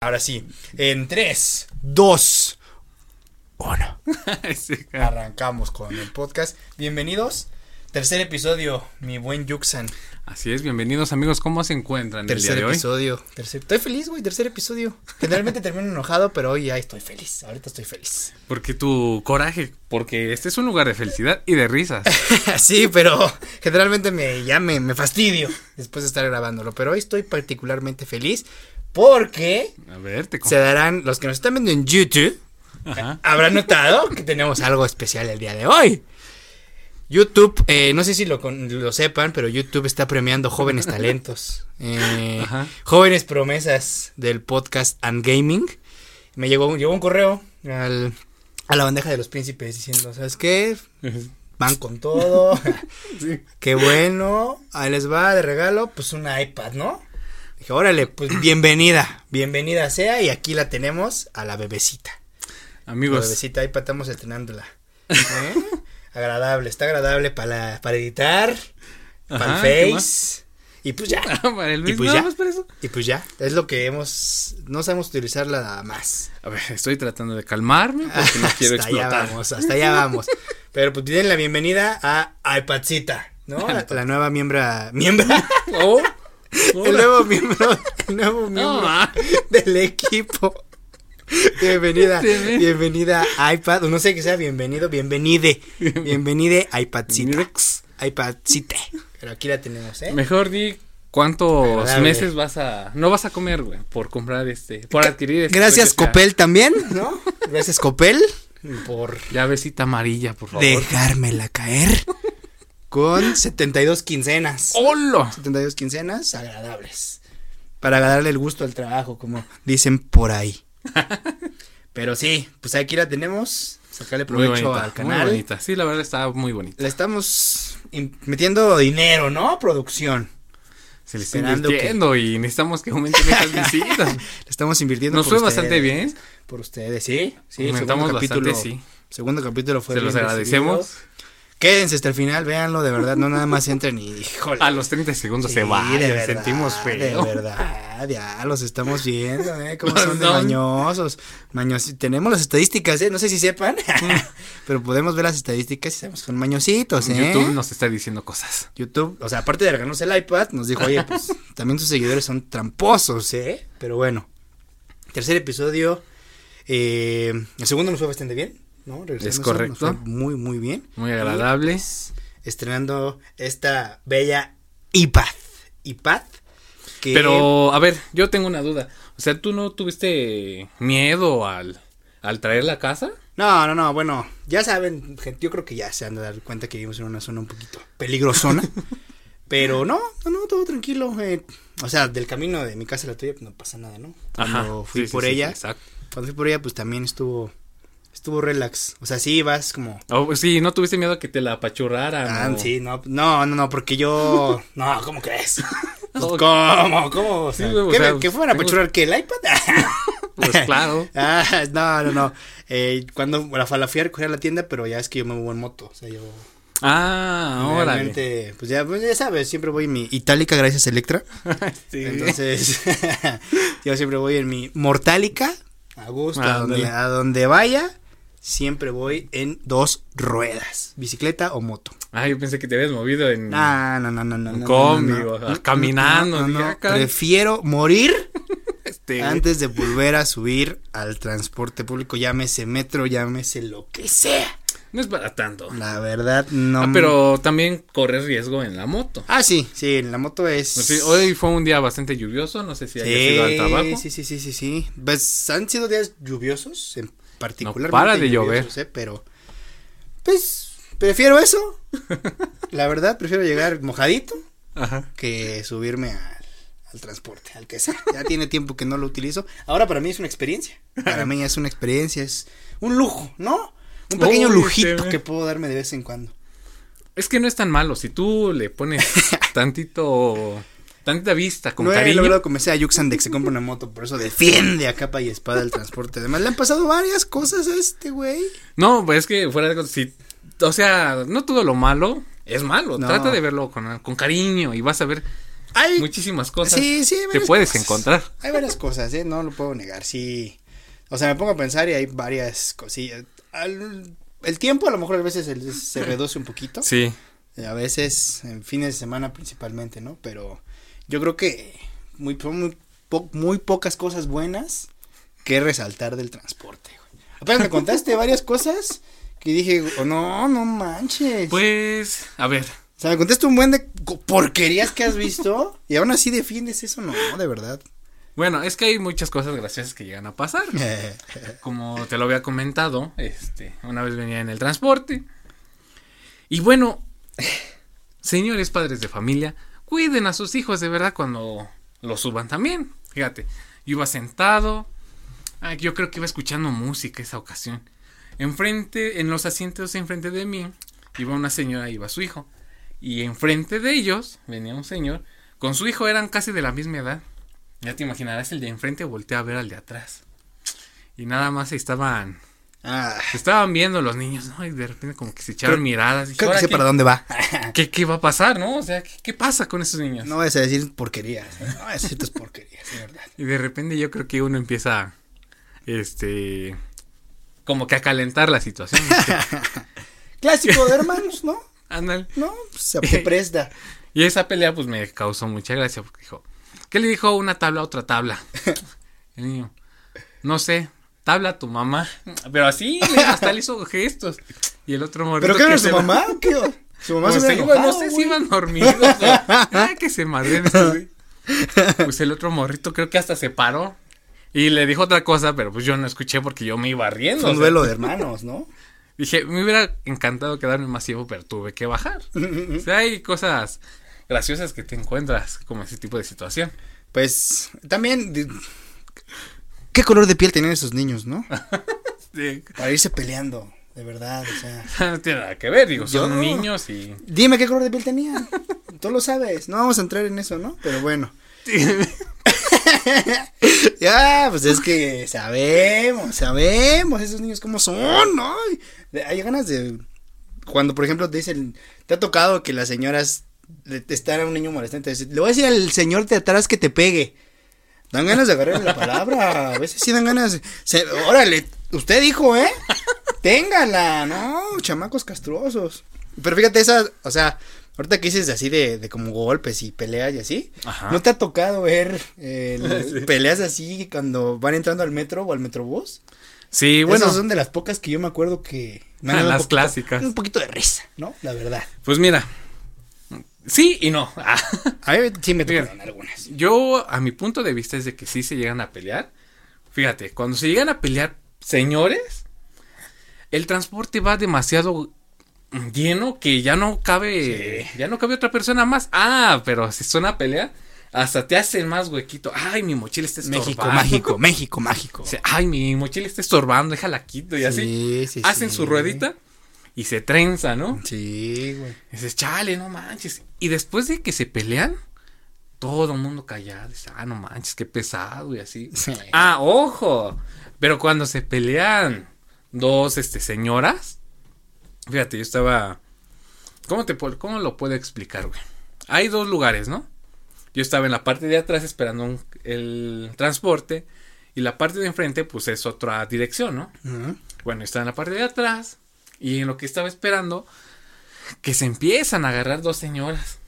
Ahora sí, en 3, 2, 1. Sí, cara. Arrancamos con el podcast. Bienvenidos. Tercer episodio, mi buen Yuxan. Así es, bienvenidos amigos, ¿cómo se encuentran el día de hoy? episodio. Tercer... Estoy feliz, güey, tercer episodio. Generalmente termino enojado, pero hoy ya estoy feliz. Ahorita estoy feliz. Porque tu coraje, porque este es un lugar de felicidad y de risas. sí, pero generalmente me, ya me, me fastidio después de estar grabándolo. Pero hoy estoy particularmente feliz porque A ver, te se darán, los que nos están viendo en YouTube, Ajá. habrán notado que tenemos algo especial el día de hoy. YouTube, eh, no sé si lo, lo sepan, pero YouTube está premiando jóvenes talentos, eh, Ajá. jóvenes promesas del podcast and gaming. Me llegó, llegó un correo al- a la bandeja de los príncipes diciendo, ¿sabes qué? Van con todo, Sí. qué bueno, ahí les va de regalo, pues una iPad, ¿no? Dije, órale, pues bienvenida, bienvenida sea y aquí la tenemos a la bebecita. La Amigos, bebecita iPad estamos estrenándola. ¿Eh? Agradable, está agradable para, para editar, para Ajá, ¿qué el? Face. Y pues ya, para el Y pues ya. más para eso. y pues ya, es lo que hemos, no sabemos utilizarla más. A ver, estoy tratando de calmarme porque no quiero hasta allá explotar. vamos, hasta allá vamos. Pero pues tienen la bienvenida a iPadcita, ¿no? La, la nueva miembro, miembro, Oh, el nuevo miembro, el nuevo miembro ma. del equipo. Bienvenida, bienvenida a iPad, no sé qué sea, bienvenido, bienvenide, bienvenide a iPadcita, iPadcita. Pero aquí la tenemos, ¿eh? Mejor di cuántos Agradable. meses vas a no vas a comer, güey, por comprar este, por adquirir este. Gracias. Copel también, ¿no? Gracias Copel por Llavecita amarilla, por favor. dejármela caer con 72 quincenas. ¡Hola! 72 quincenas agradables. Para darle el gusto al trabajo, como dicen por ahí. Pero sí, pues aquí la tenemos. Sacarle Muy provecho bonita, al muy canal. bonita. Sí, la verdad está muy bonita. Le estamos metiendo dinero, ¿no? Producción. Se le está Esperando que- invirtiendo y necesitamos que aumenten esas visitas. Le estamos invirtiendo. Nos por fue bastante bien. Por ustedes, sí. Sí, el Aumentamos segundo capítulo. bastante, sí. Segundo capítulo fue Se los agradecemos. recibido. Quédense hasta el final, véanlo, de verdad, no nada más entren y híjole. A los 30 segundos Sí, se va. de verdad, sentimos De feo. verdad, ya los estamos viendo, ¿eh? Cómo Los son de mañosos. Maños, tenemos las estadísticas, ¿eh? No sé si sepan, pero podemos ver las estadísticas y sabemos que son mañositos, ¿eh? YouTube nos está diciendo cosas. YouTube, o sea, aparte de regalarnos el iPad, nos dijo, oye, pues también tus seguidores son tramposos, ¿eh? Pero bueno, tercer episodio, eh, el segundo nos fue bastante bien, ¿no? Regresando Es eso, correcto. nos fue muy, muy bien. Muy agradable. Estrenando esta bella iPad, iPad, que... Pero, a ver, yo tengo una duda. O sea, ¿tú no tuviste miedo al, al traer la casa? No, no, no, bueno, ya saben, gente, yo creo que ya se han de dar cuenta que vivimos en una zona un poquito peligrosona. pero no, no, no, todo tranquilo. eh, o sea, del camino de mi casa a la tuya, pues no pasa nada, ¿no? Cuando fui sí, sí, por sí, ella, exacto. cuando fui por ella, pues también estuvo, estuvo relax. O sea, sí, vas como... Oh, pues sí, ¿no tuviste miedo a que te la apachurraran? Ah, o- sí, no, no, no, no, porque yo... No, ¿cómo crees? Pues, ¿Cómo? ¿Cómo? O Sí, sea, güey, o ¿qué, sea, qué fueron a apachurar? ¿Qué, el iPad? Pues claro. Ah, no, no, no. Eh, cuando la, la fui a recoger a la tienda, pero ya es que yo me muevo en moto. O sea, yo. Ah, órale. realmente, pues ya, pues ya sabes, siempre voy en mi itálica gracias Electra. Sí. Entonces, yo siempre voy en mi mortálica. A gusto, a donde, Ándale. a donde vaya. Siempre voy en dos ruedas, bicicleta o moto. Ah, yo pensé que te habías movido en... No, no, no, no, no. No, combi, no, no, o no, no, caminando, ah. Prefiero morir este, antes de volver a subir al transporte público, llámese metro, llámese lo que sea. No es para tanto. La verdad, no. Ah, pero también corres riesgo en la moto. Ah, sí, sí, en la moto es. Pues sí, hoy fue un día bastante lluvioso, no sé si haya sido al trabajo. Sí, sí, sí, sí, sí. Pues han sido días lluviosos, en particular. No para de llover. pero. Pues prefiero eso. la verdad, prefiero llegar mojadito Ajá. que subirme al, al transporte, al que sea. Ya tiene tiempo que no lo utilizo. Ahora para mí es una experiencia. Para mí es una experiencia, es un lujo, ¿no? Un pequeño lujito que puedo darme de vez en cuando. Es que no es tan malo, si tú le pones tantito, tantita vista, con no he cariño. logrado convencer a Yuxan de que se compre una moto, por eso defiende a capa y espada el transporte. Además, le han pasado varias cosas a este güey. No, pues es que fuera de cosas, si, o sea, no todo lo malo es malo. No. Trata de verlo con, con cariño y vas a ver Hay, muchísimas cosas sí, sí, varias puedes cosas. encontrar. Hay varias cosas, ¿eh? No lo puedo negar, sí. O sea, me pongo a pensar y hay varias cosillas. Al- el tiempo a lo mejor a veces se, se reduce un poquito. Sí. A veces en fines de semana principalmente, ¿no? Pero yo creo que muy, muy, po- muy pocas cosas buenas que resaltar del transporte. güey. Apenas me contaste varias cosas que dije, oh, no, no manches. Pues, a ver, o sea, me contaste un buen de porquerías que has visto y aún así defiendes eso, no, de verdad. bueno, es que hay muchas cosas graciosas que llegan a pasar. Como te lo había comentado, este, una vez venía en el transporte. Y bueno, señores padres de familia, cuiden a sus hijos de verdad cuando los suban también. Fíjate, yo iba sentado, ah, yo creo que iba escuchando música esa ocasión. Enfrente, en los asientos enfrente de mí, iba una señora, iba su hijo. Y enfrente de ellos venía un señor, con su hijo eran casi de la misma edad. Ya te imaginarás, el de enfrente voltea a ver al de atrás. Y nada más estaban, Ah, se estaban viendo los niños, ¿no? Y de repente como que se echaron Creo- miradas. Y creo que "¿Ahora sé qué- para dónde va. ¿Qué, qué va a pasar, no? O sea, ¿qué, qué pasa con esos niños? No vas a decir porquerías, ¿eh? no vas a decir tus porquerías, de verdad. Y de repente yo creo que uno empieza, este, como que a calentar la situación. Clásico de hermanos, ¿no? Ándale. No, pues, se presta. Y esa pelea pues me causó mucha gracia porque dijo, ¿qué le dijo una tabla a otra tabla? El niño, no sé, tabla a tu mamá. Pero así, hasta le hizo gestos. Y el otro morrito ¿Pero qué era su mamá? ¿Qué? Su mamá se se no sé si iban dormidos. ah, que se madren estos, güey. Pues el otro morrito creo que hasta se paró. Y le dijo otra cosa, pero pues yo no escuché porque yo me iba riendo. Fue o un sea. duelo de hermanos, ¿no? Dije, me hubiera encantado quedarme más tiempo, pero tuve que bajar. O sea, hay cosas graciosas que te encuentras como ese tipo de situación. Pues también. ¿Qué color de piel tenían esos niños, no? Sí. Para irse peleando, de verdad, o sea. No tiene nada que ver, digo, son niños y... Dime qué color de piel tenían. Tú lo sabes. No vamos a entrar en eso, ¿no? Pero bueno. Ya, pues es que sabemos, sabemos esos niños cómo son, ¿no? Hay ganas de. Cuando, por ejemplo, te dicen. Te ha tocado que las señoras están a un niño molestante. Le voy a decir al señor de atrás que te pegue. Dan ganas de agarrarle la palabra. A veces sí dan ganas. de- se- órale, usted dijo, ¿eh? Téngala, ¿no? Chamacos castrosos. Pero fíjate, esa, o sea, ahorita que dices así de, de como golpes y peleas y así. Ajá. ¿No te ha tocado ver eh, peleas así cuando van entrando al metro o al metrobús? Sí, bueno, Esas son de las pocas que yo me acuerdo que me han dado Las poquito- clásicas. Un poquito de risa, ¿no? La verdad. pues mira, sí y no. Ah, A mí sí me tocaron algunas. Yo, a mi punto de vista, es de que sí se llegan a pelear. Fíjate, cuando se llegan a pelear, señores, el transporte va demasiado lleno que ya no cabe, ya no cabe otra persona más. Ah, pero si suena a pelear, hasta te hacen más huequito. Ay, mi mochila está estorbando. México mágico, México mágico. O sea, Ay, mi mochila está estorbando, déjala quito y así. Sí, sí, Hacen sí. su ruedita y se trenza, ¿no? Sí, güey. Y dices, chale, no manches. Y después de que se pelean, todo el mundo callado. Dice, ah, no manches, qué pesado y así. Sí. Ah, ojo. Pero cuando se pelean dos este, señoras, fíjate, yo estaba. ¿Cómo, te, ¿Cómo lo puedo explicar, güey? Hay dos lugares, ¿no? Yo estaba en la parte de atrás esperando un- el transporte. Y la parte de enfrente, pues es otra dirección, ¿no? Bueno, estaba en la parte de atrás. Y en lo que estaba esperando, que se empiezan a agarrar dos señoras.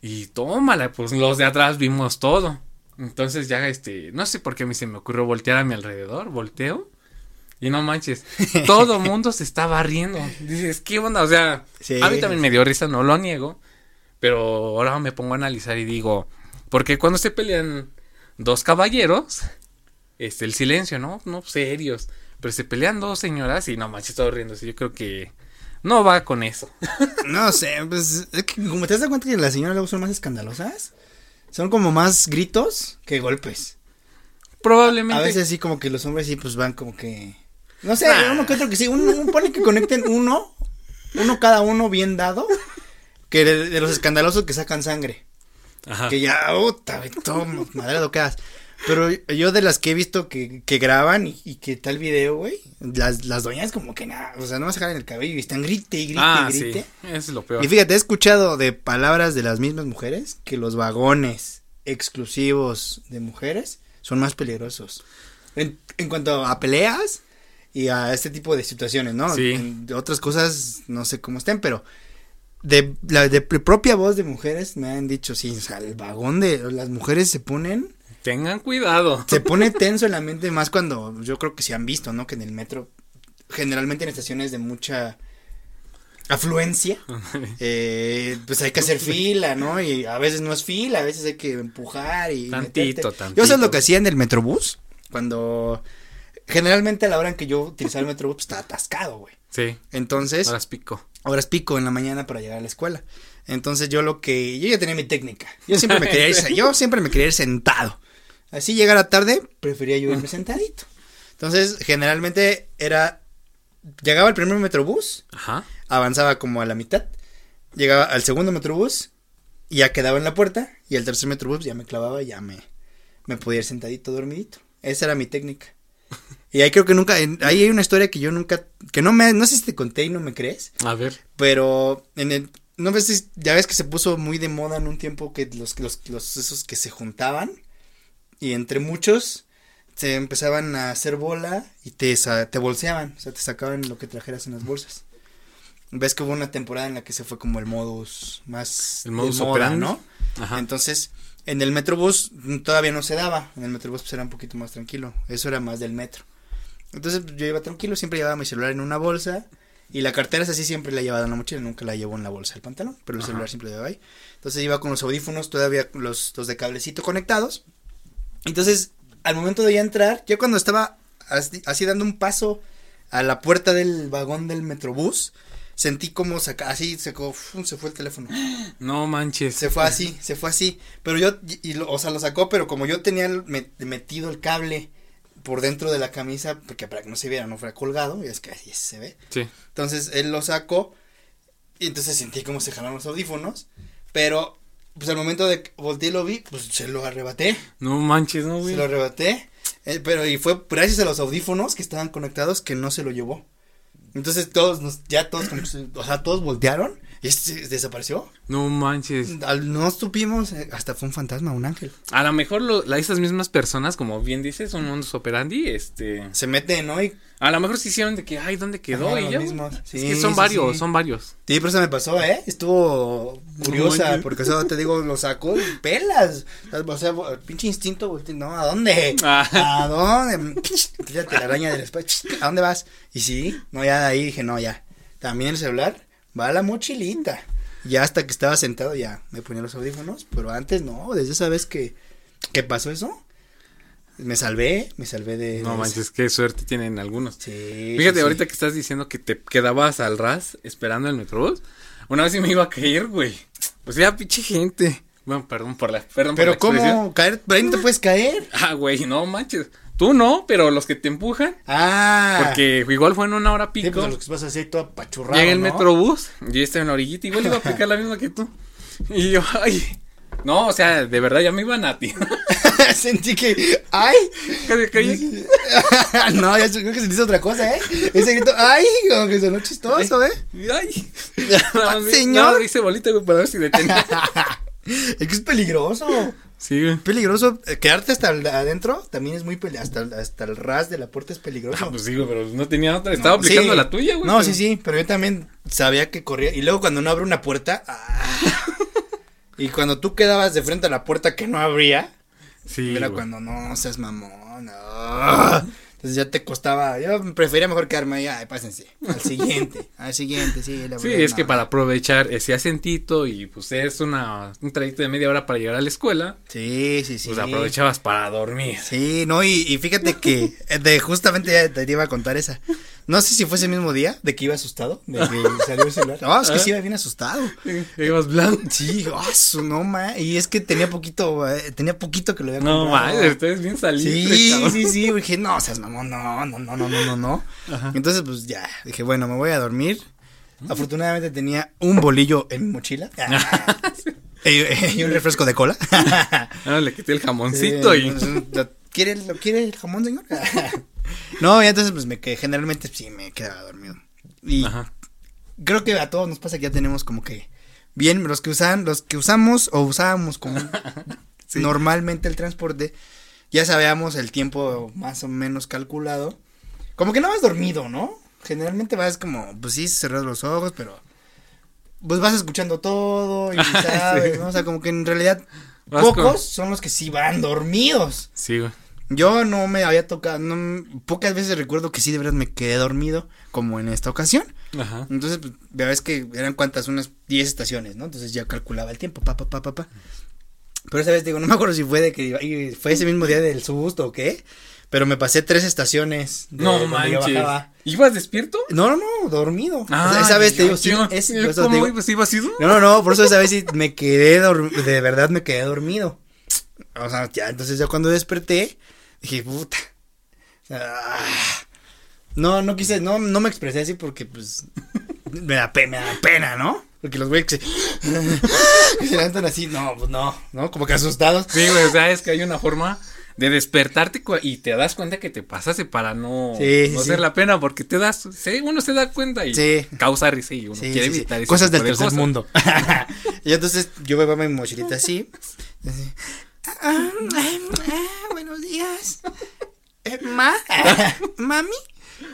Y tómala, pues los de atrás vimos todo. Entonces ya este, no sé por qué a mí se me ocurrió voltear a mi alrededor, volteo. Y no manches, todo mundo se estaba riendo. Dices, ¿qué onda? O sea, Sí, a mí también me dio risa, no lo niego. Pero ahora me pongo a analizar y digo, porque cuando se pelean dos caballeros, este, el silencio, ¿no? No, serios. Pero se pelean dos señoras y no manches, todos riéndose. Yo creo que no va con eso. No sé, pues es que como te das cuenta que las señoras luego son más escandalosas, son como más gritos que golpes. Probablemente. A veces sí como que los hombres sí pues van como que no sé, Nah. uno que otro que sí, uno, uno pone que conecten uno, uno cada uno bien dado, que de, de los escandalosos que sacan sangre, Ajá. que ya, puta, güey, todo madrado quedas. Pero yo de las que he visto que, que graban y, y que tal video, güey, las, las doñas como que nada, o sea, no se jalan el cabello y están grite y grite Ah, y grite. sí. Eso es lo peor. Y fíjate, he escuchado de palabras de las mismas mujeres que los vagones exclusivos de mujeres son más peligrosos. En, en cuanto a peleas y a este tipo de situaciones, ¿no? Sí. En- de otras cosas no sé cómo estén, pero de la de propia voz de mujeres me han dicho, sí, o sea, el vagón de las mujeres se ponen Tengan cuidado. se pone tenso el ambiente más cuando yo creo que se han visto, ¿no? Que en el metro, generalmente en estaciones de mucha afluencia, eh, pues hay que hacer fila, ¿no? Y a veces no es fila, a veces hay que empujar y Tantito, meterte. tantito. Yo sé lo que hacía en el metrobús cuando generalmente a la hora en que yo utilizaba el metrobús pues, estaba atascado, güey. Sí. Entonces, Horas pico. horas pico en la mañana para llegar a la escuela. Entonces yo lo que yo ya tenía mi técnica. Yo siempre me quería ir, yo siempre me quería ir sentado. Así llegara tarde, prefería yo irme sentadito. Entonces, generalmente era llegaba el primer metrobús, Ajá. avanzaba como a la mitad, llegaba al segundo metrobús y ya quedaba en la puerta y el tercer metrobús ya me clavaba y ya me me podía ir sentadito dormidito. Esa era mi técnica. Y ahí creo que nunca en- ahí hay una historia que yo nunca que no me no sé si te conté y no me crees. A ver. Pero en el no ves si- ya ves que se puso muy de moda en un tiempo que los los, los esos que se juntaban y entre muchos se empezaban a hacer bola y te te bolseaban, o sea, te sacaban lo que trajeras en las bolsas. Ves que hubo una temporada en la que se fue como el modus más El modus moda, operandi. ¿no? Ajá. Entonces, en el Metrobús todavía no se daba. En el Metrobús pues era un poquito más tranquilo. Eso era más del metro. Entonces yo iba tranquilo, siempre llevaba mi celular en una bolsa. Y la cartera es así, siempre la llevaba en la mochila, nunca la llevo en la bolsa del pantalón. Pero el Ajá. celular siempre lo llevaba ahí. Entonces iba con los audífonos todavía, los, los de cablecito conectados. Entonces, al momento de ya entrar, ya cuando estaba así, así dando un paso a la puerta del vagón del Metrobús, sentí como saca, así se, se fue el teléfono. No manches. Se fue así, se fue así. Pero yo, y, o sea, lo sacó, pero como yo tenía metido el cable por dentro de la camisa, porque para que no se viera, no fuera colgado, y es que así se ve. Sí. Entonces él lo sacó, y entonces sentí como se jalaron los audífonos, pero pues al momento de que volteé y lo vi, pues se lo arrebaté, No manches, no, se güey. lo arrebaté, eh, pero y fue gracias a los audífonos que estaban conectados que no se lo llevó. Entonces todos nos, ya todos, como se- o sea, todos voltearon este desapareció. No manches. Al- no supimos, eh, hasta fue un fantasma, un ángel. A lo mejor lo, la- esas mismas personas, como bien dices, son mundos operandi, este. Se mete, ¿no? Y A lo mejor se hicieron de que, ay, ¿dónde quedó? Ajá, y ya. Sí, es que son sí, varios, sí. son varios. Sí, pero eso me pasó, ¿eh? Estuvo curiosa, porque eso te digo, lo sacó y pelas. O sea, el pinche instinto, no, ¿a dónde? Ah. ¿A dónde? La araña del espacio, ¿a dónde vas? Y sí, no, ya de ahí dije, no, ya. También el celular va a la mochilita. Ya hasta que estaba sentado ya me ponía los audífonos, pero antes no, desde esa vez que, que pasó eso, me salvé, me salvé de... No manches, qué suerte tienen algunos. Sí. Fíjate, sí, ahorita que estás diciendo que te quedabas al ras esperando el metrobús. Una vez sí me iba a caer, güey. Pues ya, pinche gente. Bueno, perdón por la. Perdón por la Pero. ¿cómo caer? Por ahí no te puedes caer. Ah, güey, no manches. Tú no, pero los que te empujan. Ah. Porque igual fue en una hora Sí, pico. pues lo que vas a hacer todo apachurrado, Llega el ¿no? metrobús, yo estaba en la orillita, igual iba a aplicar la misma que tú. Y yo, ay. No, o sea, de verdad ya me iban a ti. Sentí que, ay. Caí. no, ya creo que sentiste otra cosa, ¿eh? Ese grito, ay, como que sonó chistoso, ¿eh? Ay. Señor. No, hice bolita, güey, para ver si detenía. Es que es peligroso. Sí, güey. Peligroso. Eh, Quedarte hasta el- adentro también es muy peligroso. Hasta, el- hasta el ras de la puerta es peligroso. Ah, pues sí, güey, pero no tenía otra. Estaba No, aplicando sí. la tuya, güey. No, pero- sí, sí, pero yo también sabía que corría. Y luego cuando no abre una puerta. ah. y cuando tú quedabas de frente a la puerta que no abría. Sí, era güey. cuando no seas mamón. ah. Entonces ya te costaba. Yo prefería mejor quedarme ahí. Ay, pásense. Al siguiente. al siguiente, sí. la Sí, verdad, es que para aprovechar ese acentito y pues es una, un trayecto de media hora para llegar a la escuela, Sí, sí, sí. pues aprovechabas para dormir. Sí, no, y, y fíjate que eh, de justamente ya te iba a contar esa. No sé si fue ese mismo día de que iba asustado, de que salió el celular. No, es que sí iba bien asustado. Ibas blanco. Sí, ah, su no ma, y es que tenía poquito, eh, tenía poquito que lo había No, comprado. madre, ustedes bien salidos. Sí, sí, sí, dije, no, seas mamón, no, no, no, no, no, no, no. Entonces, pues ya, dije, bueno, me voy a dormir. Afortunadamente tenía un bolillo en mi mochila. Eh, y un refresco de cola. Ahora le quité el jamoncito y. ¿Quiere, ¿Lo quiere el jamón, señor? no, y entonces pues me quedé, generalmente sí me quedaba dormido. Y Ajá. creo que a todos nos pasa que ya tenemos como que bien los que usan, los que usamos o usábamos como Sí. normalmente el transporte, ya sabíamos el tiempo más o menos calculado. Como que no vas dormido, ¿no? Generalmente vas como, pues sí, cerrar los ojos, pero pues vas escuchando todo y sabes, ¿no? O sea, como que en realidad Vas pocos con- son los que sí van dormidos. Sí, güey. Yo no me había tocado, no, pocas veces recuerdo que sí de verdad me quedé dormido, como en esta ocasión. Ajá. Entonces, pues, ya ves que eran cuantas, unas 10 estaciones, ¿no? Entonces ya calculaba el tiempo, pa, pa, pa, pa, pa. Pero esa vez, digo, no me acuerdo si fue de que iba- fue ese mismo día del susto o qué, pero me pasé tres estaciones. de No manches. ¿Ibas despierto? No, no, no, dormido. Ah, O sea, esa vez te digo, sí, es, ¿Cómo digo- ibas? ¿Ibas ido? no, no, no, por eso esa vez sí me quedé de verdad me quedé dormido. O sea, ya, entonces ya cuando desperté, dije, puta. Ah. No, no quise, no, no me expresé así porque pues me da pena, me da pena, ¿no? Porque los güeyes que se, se levantan así, no, pues no, ¿no? Como que asustados. Sí, güey, o sea, es que hay una forma de despertarte y te das cuenta que te pasaste para no, Sí, no sí. hacer la pena porque te das, sí, uno se da cuenta y causa risa y uno quiere evitar Cosas del tercer cosas. mundo. y entonces yo me mi mochilita así. así, "Ah, ah, ah, buenos días. Eh, ma, mami.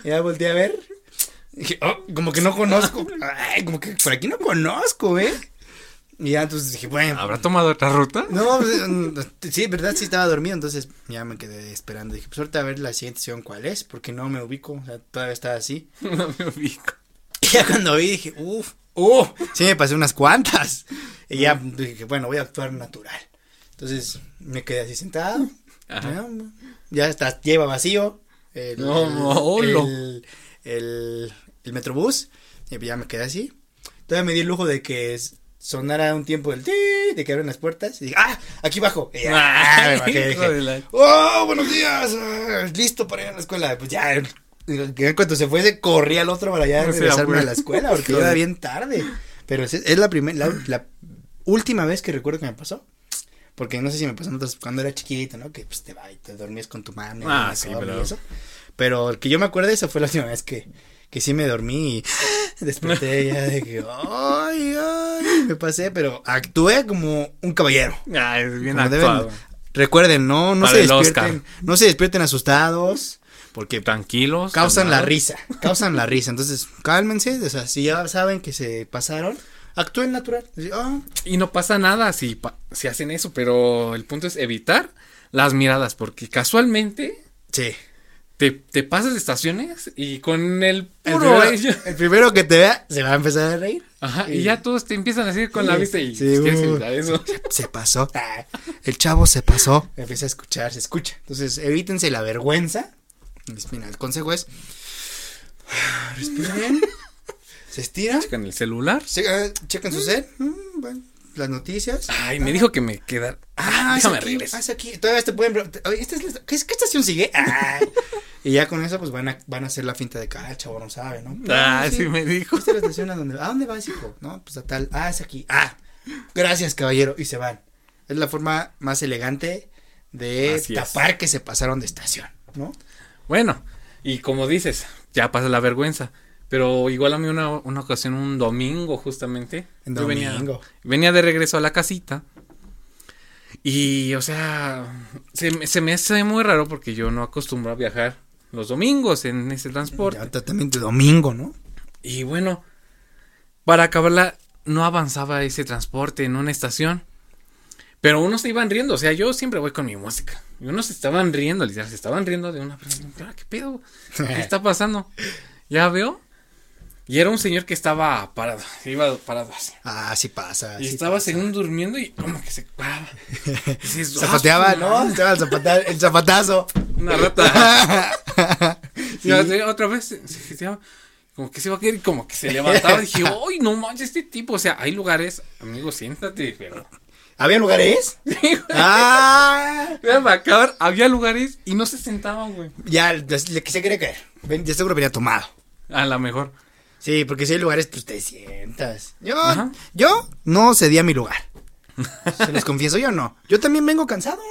Ya volteé a ver. Dije, oh, como que no conozco. Ay, como que por aquí no conozco, ¿eh? Y ya entonces dije, bueno. ¿Habrá tomado otra ruta? No, pues, mm, sí, verdad, sí estaba dormido, entonces ya me quedé esperando. Dije, pues ahorita a ver la siguiente sesión cuál es, porque no me ubico, o sea, todavía estaba así. No me ubico. Y ya cuando vi dije, uff, uff, sí me pasé unas cuantas. Y ya dije, bueno, voy a actuar natural. Entonces me quedé así sentado. Ajá. Ya, está, lleva vacío. El, No, no, holo. el, el, el metrobús. Y ya me quedé así. Todavía me di el lujo de que sonara un tiempo del ti, de que abren las puertas. Y dije, ah, aquí bajo. Y ya, me bajé, dije, ¡Oh, buenos días! ah, listo para ir a la escuela. Pues ya, en cuanto se fuese, corrí al otro para ya O sea, regresarme a la escuela, porque iba bien tarde. Pero es, es la primera, la, la última vez que recuerdo que me pasó. Porque no sé si me pasó en otras, cuando era chiquito, ¿no? Que pues te va y te dormías con tu mano. Ah, la sí, pero- eso. Pero el que yo me acuerdo, esa fue la última vez que, que sí me dormí y desperté ya de que, ay, ay, me pasé, pero actué como un caballero. Ah, es bien Como deben- actuado. Recuerden, no, no Para se despierten, no se despierten asustados, porque Tranquilos. causan la calmados. risa, causan la risa. Entonces, cálmense, o sea, si ya saben que se pasaron, actúen natural. Ah, Y no pasa nada si, si hacen eso, pero el punto es evitar las miradas, porque casualmente sí. te, te pasas de estaciones y con el El puro primero, el primero que te vea se va a empezar a reír. Ajá, y- y ya todos te empiezan a decir con la vista y sí, pues, uh. eso. Se pasó. El chavo se pasó. Empieza a escuchar, se escucha. Entonces, evítense la vergüenza. Mira, el consejo es. Respiren. Se estiran. Con el celular. che- eh, chequen su set. mm, bueno, las noticias. Ay, me dijo que me quedara. Ah, es déjame regresar. ah, aquí. Todavía te pueden. Oye, ¿esta es la- ¿qué, qué estación sigue? Ah. y ya con eso, pues van a, van a hacer la finta de cara, el chavo no sabe, ¿no? Ah, sí me dijo. Esta es la estación a donde. ¿A dónde vas, hijo? No, pues a tal. Ah, es aquí. Ah, gracias, caballero. Y se van. Es la forma más elegante de Así es. tapar que se pasaron de estación, ¿no? Bueno, y como dices, ya pasa la vergüenza. Pero igual a mí una, una ocasión, un domingo justamente. En yo venía-. Venía, de regreso a la casita. Y, o sea, se, me- se me hace muy raro porque yo no acostumbro a viajar los domingos en ese transporte. Ya, también de domingo, ¿no? Y bueno, para acabarla, no avanzaba ese transporte en una estación. Pero unos se iban riendo, o sea, yo siempre voy con mi música. Y unos se estaban riendo, literal, se estaban riendo de una persona. "Ah, ¿Qué pedo? ¿Qué está pasando? Ya veo. Y era un señor que estaba parado, iba parado así. Ah, sí pasa. Y sí estaba pasa. según durmiendo y como que se paraba. Y Zapateaba, "Ah, ¿no? Estaba el, zapata- el zapatazo. Una rata. Y otra- vez se, se- se- como que se iba a caer y como que se levantaba. dije, ¡ay, no manches, este tipo! O sea, hay lugares, amigo, siéntate, pero. ¿Había lugares? ah, para acabar, había lugares y no se sentaban, güey. ya, le que se quiere caer. Ya seguro venía tomado. A lo mejor. Sí, porque si hay lugares, pues te sientas. Yo, Ajá. yo no cedía mi lugar. Se les confieso yo no. Yo también vengo cansado.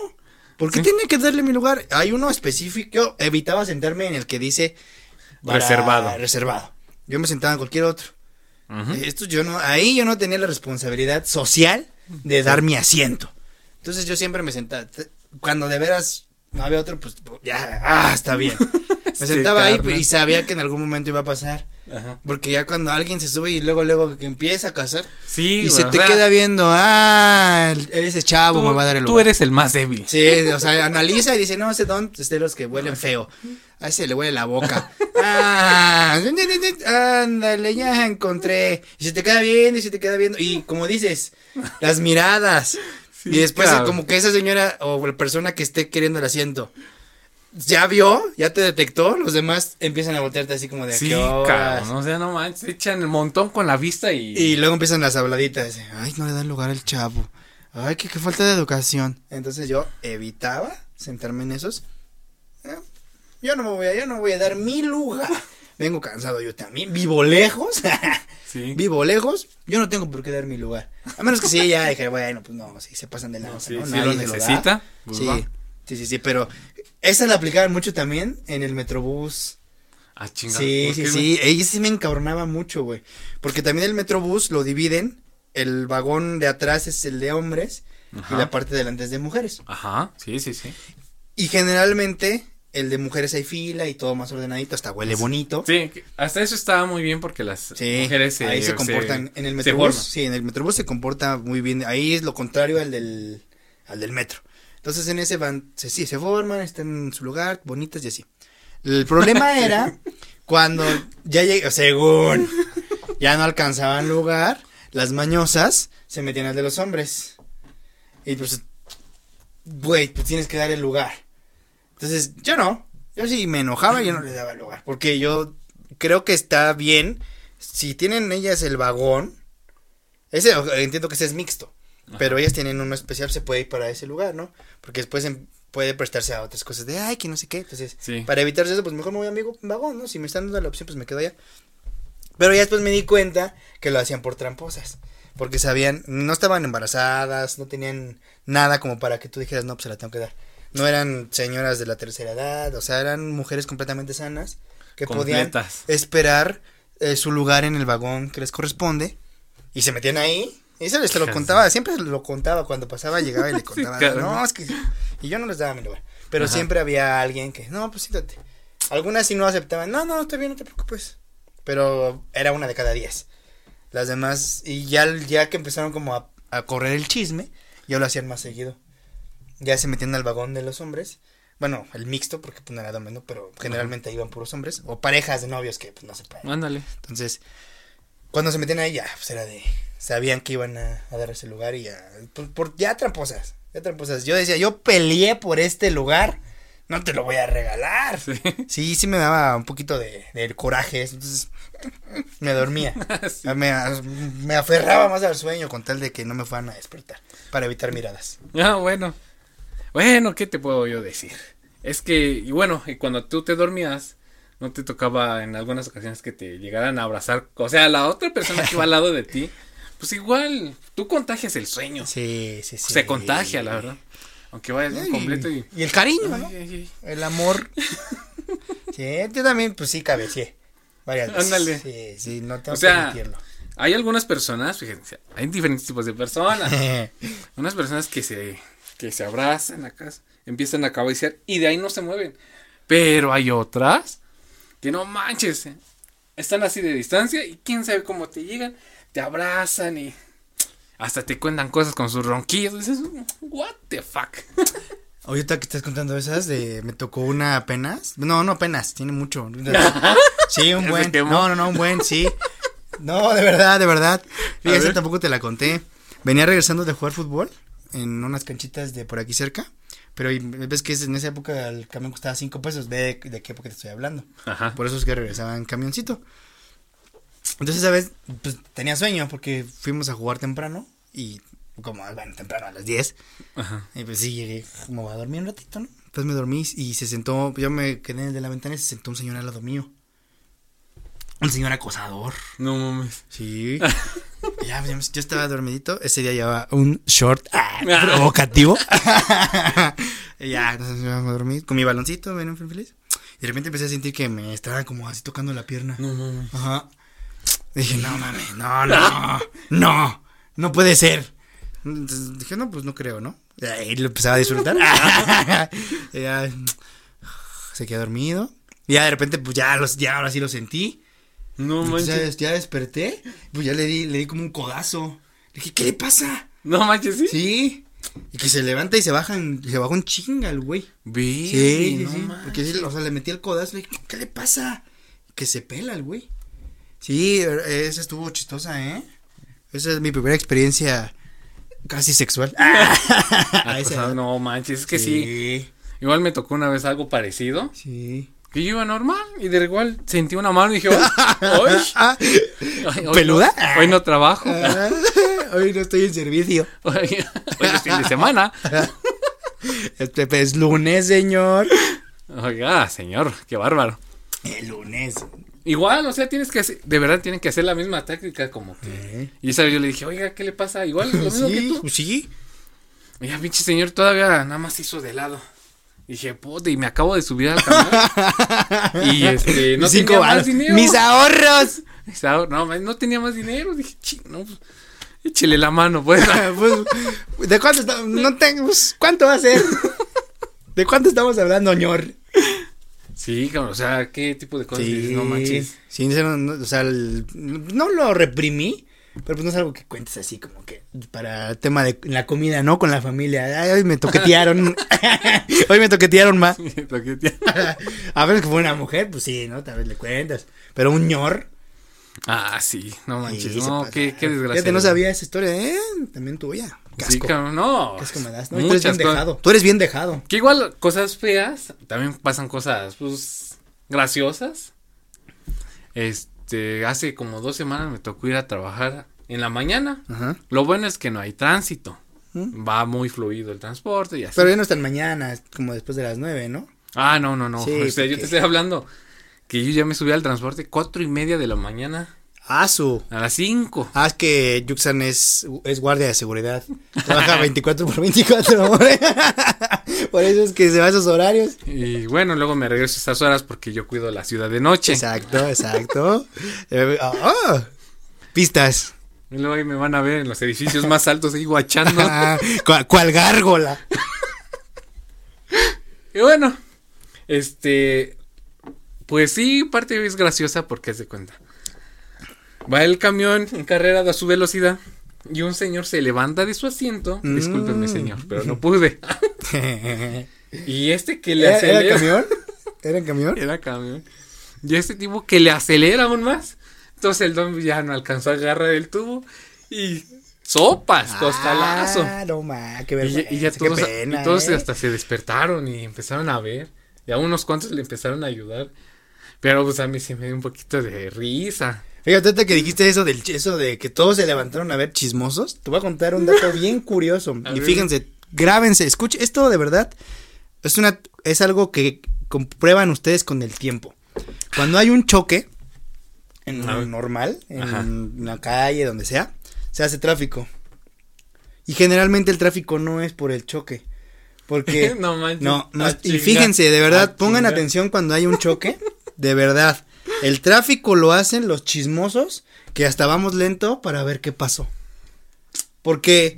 ¿Por qué tiene que darle mi lugar? Hay uno específico. Evitaba sentarme en el que dice Reservado. Reservado. Yo me sentaba en cualquier otro. Esto yo no, ahí yo no tenía la responsabilidad social de dar mi asiento. Entonces yo siempre me sentaba. Cuando de veras no había otro, pues ya, ah, está bien. Me Sí, sentaba ahí y sabía que en algún momento iba a pasar. Ajá. Porque ya cuando alguien se sube y luego, luego que empieza a casar Sí, y se te queda viendo, ah, ese chavo tú, me va a dar el tú lugar. eres el más débil. Sí, o sea, analiza y dice, no, ese don es de los que huelen feo. A ese le huele la boca. Ah, ándale, ya encontré. Y se te queda viendo y se te queda viendo. Y como dices, las miradas. Sí, y después claro. como que esa señora o la persona que esté queriendo el asiento. Ya vio, ya te detectó, los demás empiezan a voltearte así como de Sí, cabrón. O sea, no manches, echan el montón con la vista y. Y luego empiezan las habladitas. Ay, no le dan lugar al chavo. Ay, qué, qué falta de educación. Entonces yo evitaba sentarme en esos. Eh, Yo no me voy a, yo no voy a dar mi lugar. Vengo cansado yo también. Vivo lejos. Sí. Vivo lejos. Yo no tengo por qué dar mi lugar. A menos que sí, ya dije, bueno, pues no, sí, se pasan de lanza. No, sí, ¿no? sí Nadie lo necesita. pues Sí, va. Sí, sí, sí, pero esa la aplicaban mucho también en el Metrobús. Ah, chingada. Sí, ¿por sí, sí. Ella sí me encabronaba mucho, güey. Porque también el Metrobús lo dividen. El vagón de atrás es el de hombres Ajá. y la parte de delante es de mujeres. Ajá, sí, sí, sí. Y generalmente el de mujeres hay fila y todo más ordenadito, hasta huele bonito. Sí, hasta eso estaba muy bien porque las Sí, mujeres se, ahí se comportan en el Metrobús. Sí, en el Metrobús se comporta muy bien. Ahí es lo contrario al del, al del metro. Entonces en ese van, se, sí, se forman, están en su lugar, bonitas y así. El problema era cuando ya llega, según ya no alcanzaban lugar, las mañosas se metían al de los hombres. Y pues, güey, pues tienes que dar el lugar. Entonces, yo no. Yo sí me enojaba, yo no le daba el lugar. Porque yo creo que está bien. Si tienen ellas el vagón. Ese, entiendo que ese es mixto. Pero ellas tienen uno especial, se puede ir para ese lugar, ¿no? Porque después em- puede prestarse a otras cosas de, ay, que no sé qué. Entonces, Sí. para evitarse eso, pues mejor me voy a mi vagón, ¿no? Si me están dando la opción, pues me quedo allá. Pero ya después me di cuenta que lo hacían por tramposas. Porque sabían, no estaban embarazadas, no tenían nada como para que tú dijeras, no, pues se la tengo que dar. No eran señoras de la tercera edad, o sea, eran mujeres completamente sanas que podían esperar eh, su lugar en el vagón que les corresponde y se metían ahí. Y se les te lo contaba, siempre se lo contaba cuando pasaba, llegaba y le contaba. no, es que. Y yo no les daba mi lugar. Pero Ajá. siempre había alguien que, no, pues siéntate. Algunas sí no aceptaban, no, no, está bien, no te preocupes. Pero era una de cada diez. Las demás, y ya, ya que empezaron como a, a correr el chisme, ya lo hacían más seguido. Ya se metían al vagón de los hombres. Bueno, el mixto, porque pues no era ¿no? Pero generalmente iban puros hombres. O parejas de novios que pues no se pueden. Ándale. Entonces, cuando se metían ahí ya, pues era de, sabían que iban a, a dar ese lugar y ya, por, por- ya tramposas, ya tramposas. Yo decía, yo peleé por este lugar, no te lo voy a regalar. Sí. Sí, sí me daba un poquito de, de coraje, entonces me dormía. Sí. Me, me aferraba más al sueño con tal de que no me fueran a despertar, para evitar miradas. Ah, bueno. Bueno, ¿qué te puedo yo decir? Es que, y bueno, y cuando tú te dormías, no te tocaba en algunas ocasiones que te llegaran a abrazar, o sea, la otra persona que va al lado de ti, pues igual, tú contagias el sueño. Sí, sí, sí. Se contagia, la verdad. Aunque vayas bien completo y... y el cariño, ¿no? Ay, ay. El amor. sí, yo también, pues sí, cabeceé. Varias veces. Ándale. Sí, sí, no tengo O sea, que admitirlo. Hay algunas personas, fíjense, hay diferentes tipos de personas. Unas personas que se, que se abrazan acá, empiezan a cabecear y de ahí no se mueven. Pero hay otras que no manches, eh, están así de distancia y quién sabe cómo te llegan, te abrazan y hasta te cuentan cosas con sus ronquidos. Dices, what the fuck. Ahorita que estás contando esas, de me tocó una apenas. No, no apenas, tiene mucho. Sí, un ¿Se buen. No, no, no, un buen, sí. No, de verdad, de verdad. Fíjate, tampoco te la conté. Venía regresando de jugar fútbol en unas canchitas de por aquí cerca. Pero y- ves que en esa época el camión costaba cinco pesos. Ve de, de qué época te estoy hablando. Ajá. Por eso es que regresaba en camioncito. Entonces, ¿sabes? Pues tenía sueño porque fuimos a jugar temprano y como, bueno, temprano a las 10. Ajá. Y pues sí, llegué, me voy a dormir un ratito, ¿no? Entonces me dormí y se sentó, yo me quedé en el de la ventana y se sentó un señor al lado mío. Un señor acosador. No mames. Sí. Ya, yo estaba dormidito. Ese día llevaba un short ah, provocativo. Y ya, entonces me iba a dormir con mi baloncito, ven, feliz. Y de repente empecé a sentir que me estaba como así tocando la pierna. No, no. Ajá. Dije, no mames, no, no, no, no puede ser. Entonces dije, no, pues no creo, ¿no? Y ahí lo empezaba a disfrutar. Ya, se quedó dormido. Y ya de repente, pues ya, los, ya ahora sí lo sentí. No ya, manches. ya desperté. Pues ya le di, le di como un codazo. Le dije, ¿qué le pasa? No manches, sí. Sí. Y que se levanta y se baja en, se bajó en chinga el güey. Vi. Sí, no sí, sí. manches. Porque sí, o sea, le metí el codazo le dije, ¿qué le pasa? Que se pela el güey. Sí, esa estuvo chistosa, ¿eh? Esa es mi primera experiencia casi sexual. Ah, no manches, es que sí. Sí. Igual me tocó una vez algo parecido. Sí. Que yo iba normal y de igual sentí una mano y dije, "Ay, Ah, ay, hoy ¿Peluda? no- hoy no trabajo. ah, Hoy no estoy en servicio. Hoy, hoy es fin de semana. Este es lunes, señor. Oiga, señor, qué bárbaro. El lunes. Igual, o sea, tienes que hacer, de verdad tienen que hacer la misma táctica como que. Eh. Y esa vez yo le dije, oiga, ¿qué le pasa? Igual, lo mismo que Sí, tú. pues sí. Mira, pinche señor todavía nada más hizo de lado. Dije, puta, y me acabo de subir al camión. y este, no Cinco tenía más dinero. Mis ahorros. Mis ahor- No, no tenía más dinero. Dije, ching, no, pues, échele la mano, pues. Pues, ¿de cuánto estamos? No tengo, pues, ¿cuánto va a ser? ¿De cuánto estamos hablando, ñor? sí, cabrón, o sea, ¿qué tipo de cosas dices? No manches. Sí, no, no, o sea, el- no lo reprimí, pero pues no es algo que cuentes así como que para el tema de la comida, ¿no? Con la familia. Ay, hoy me toquetearon. hoy me toquetearon más. A ver que fue una mujer, pues sí, ¿no? Tal vez le cuentas. Pero un ñor. ah, sí, no manches. sí, no, qué, qué desgracia. Fíjate, no sabía esa historia, ¿eh? También tuya. Casco. Sí, cabrón, no. Casco me das, ¿no? Tú eres bien dejado. Tú eres bien dejado. Que igual cosas feas, también pasan cosas, pues, graciosas. Este, hace como dos semanas me tocó ir a trabajar en la mañana. Ajá. Lo bueno es que no hay tránsito. ¿Mm? Va muy fluido el transporte y así. Pero ya no están mañana, es como después de las nueve, ¿no? Ah, no, no, no. Sí, o sea, yo te estoy hablando que yo ya me subí al transporte cuatro y media de la mañana Ah, su. a las cinco. Ah, es que Yuxan es, es guardia de seguridad. Trabaja 24 por 24 horas. por eso es que se va a esos horarios. Y bueno, luego me regreso a esas horas porque yo cuido la ciudad de noche. Exacto, exacto. Ah, pistas. Y luego ahí me van a ver en los edificios más altos ahí guachando. Ah, ¿cuál, cuál gárgola? Y bueno, este, pues sí, parte es graciosa porque es de cuenta. Va el camión en carrera a su velocidad y un señor se levanta de su asiento. Mm. Discúlpeme, señor, pero no pude. y este que le ¿Era, acelera. era camión? ¿Era camión? Era camión. Y este tipo que le acelera aún más. Entonces el don ya no alcanzó a agarrar el tubo y sopas, costalazo. Ah, no ma, qué Y, vergüenza. ya- y ya qué todos, pena, y todos ¿eh? hasta se despertaron y empezaron a ver. Y a unos cuantos le empezaron a ayudar. Pero pues a mí sí me dio un poquito de risa. Fíjate que dijiste eso del eso de que todos se levantaron a ver chismosos. Te voy a contar un dato bien curioso. A y ver. fíjense, grábense, escuchen, esto de verdad es una es algo que comprueban ustedes con el tiempo. Cuando hay un choque en ver. normal, en Ajá. la calle, donde sea, se hace tráfico. Y generalmente el tráfico no es por el choque. Porque no manches. no, no, y fíjense, de verdad, pongan atención cuando hay un choque, de verdad. El tráfico lo hacen los chismosos que hasta vamos lento para ver qué pasó. Porque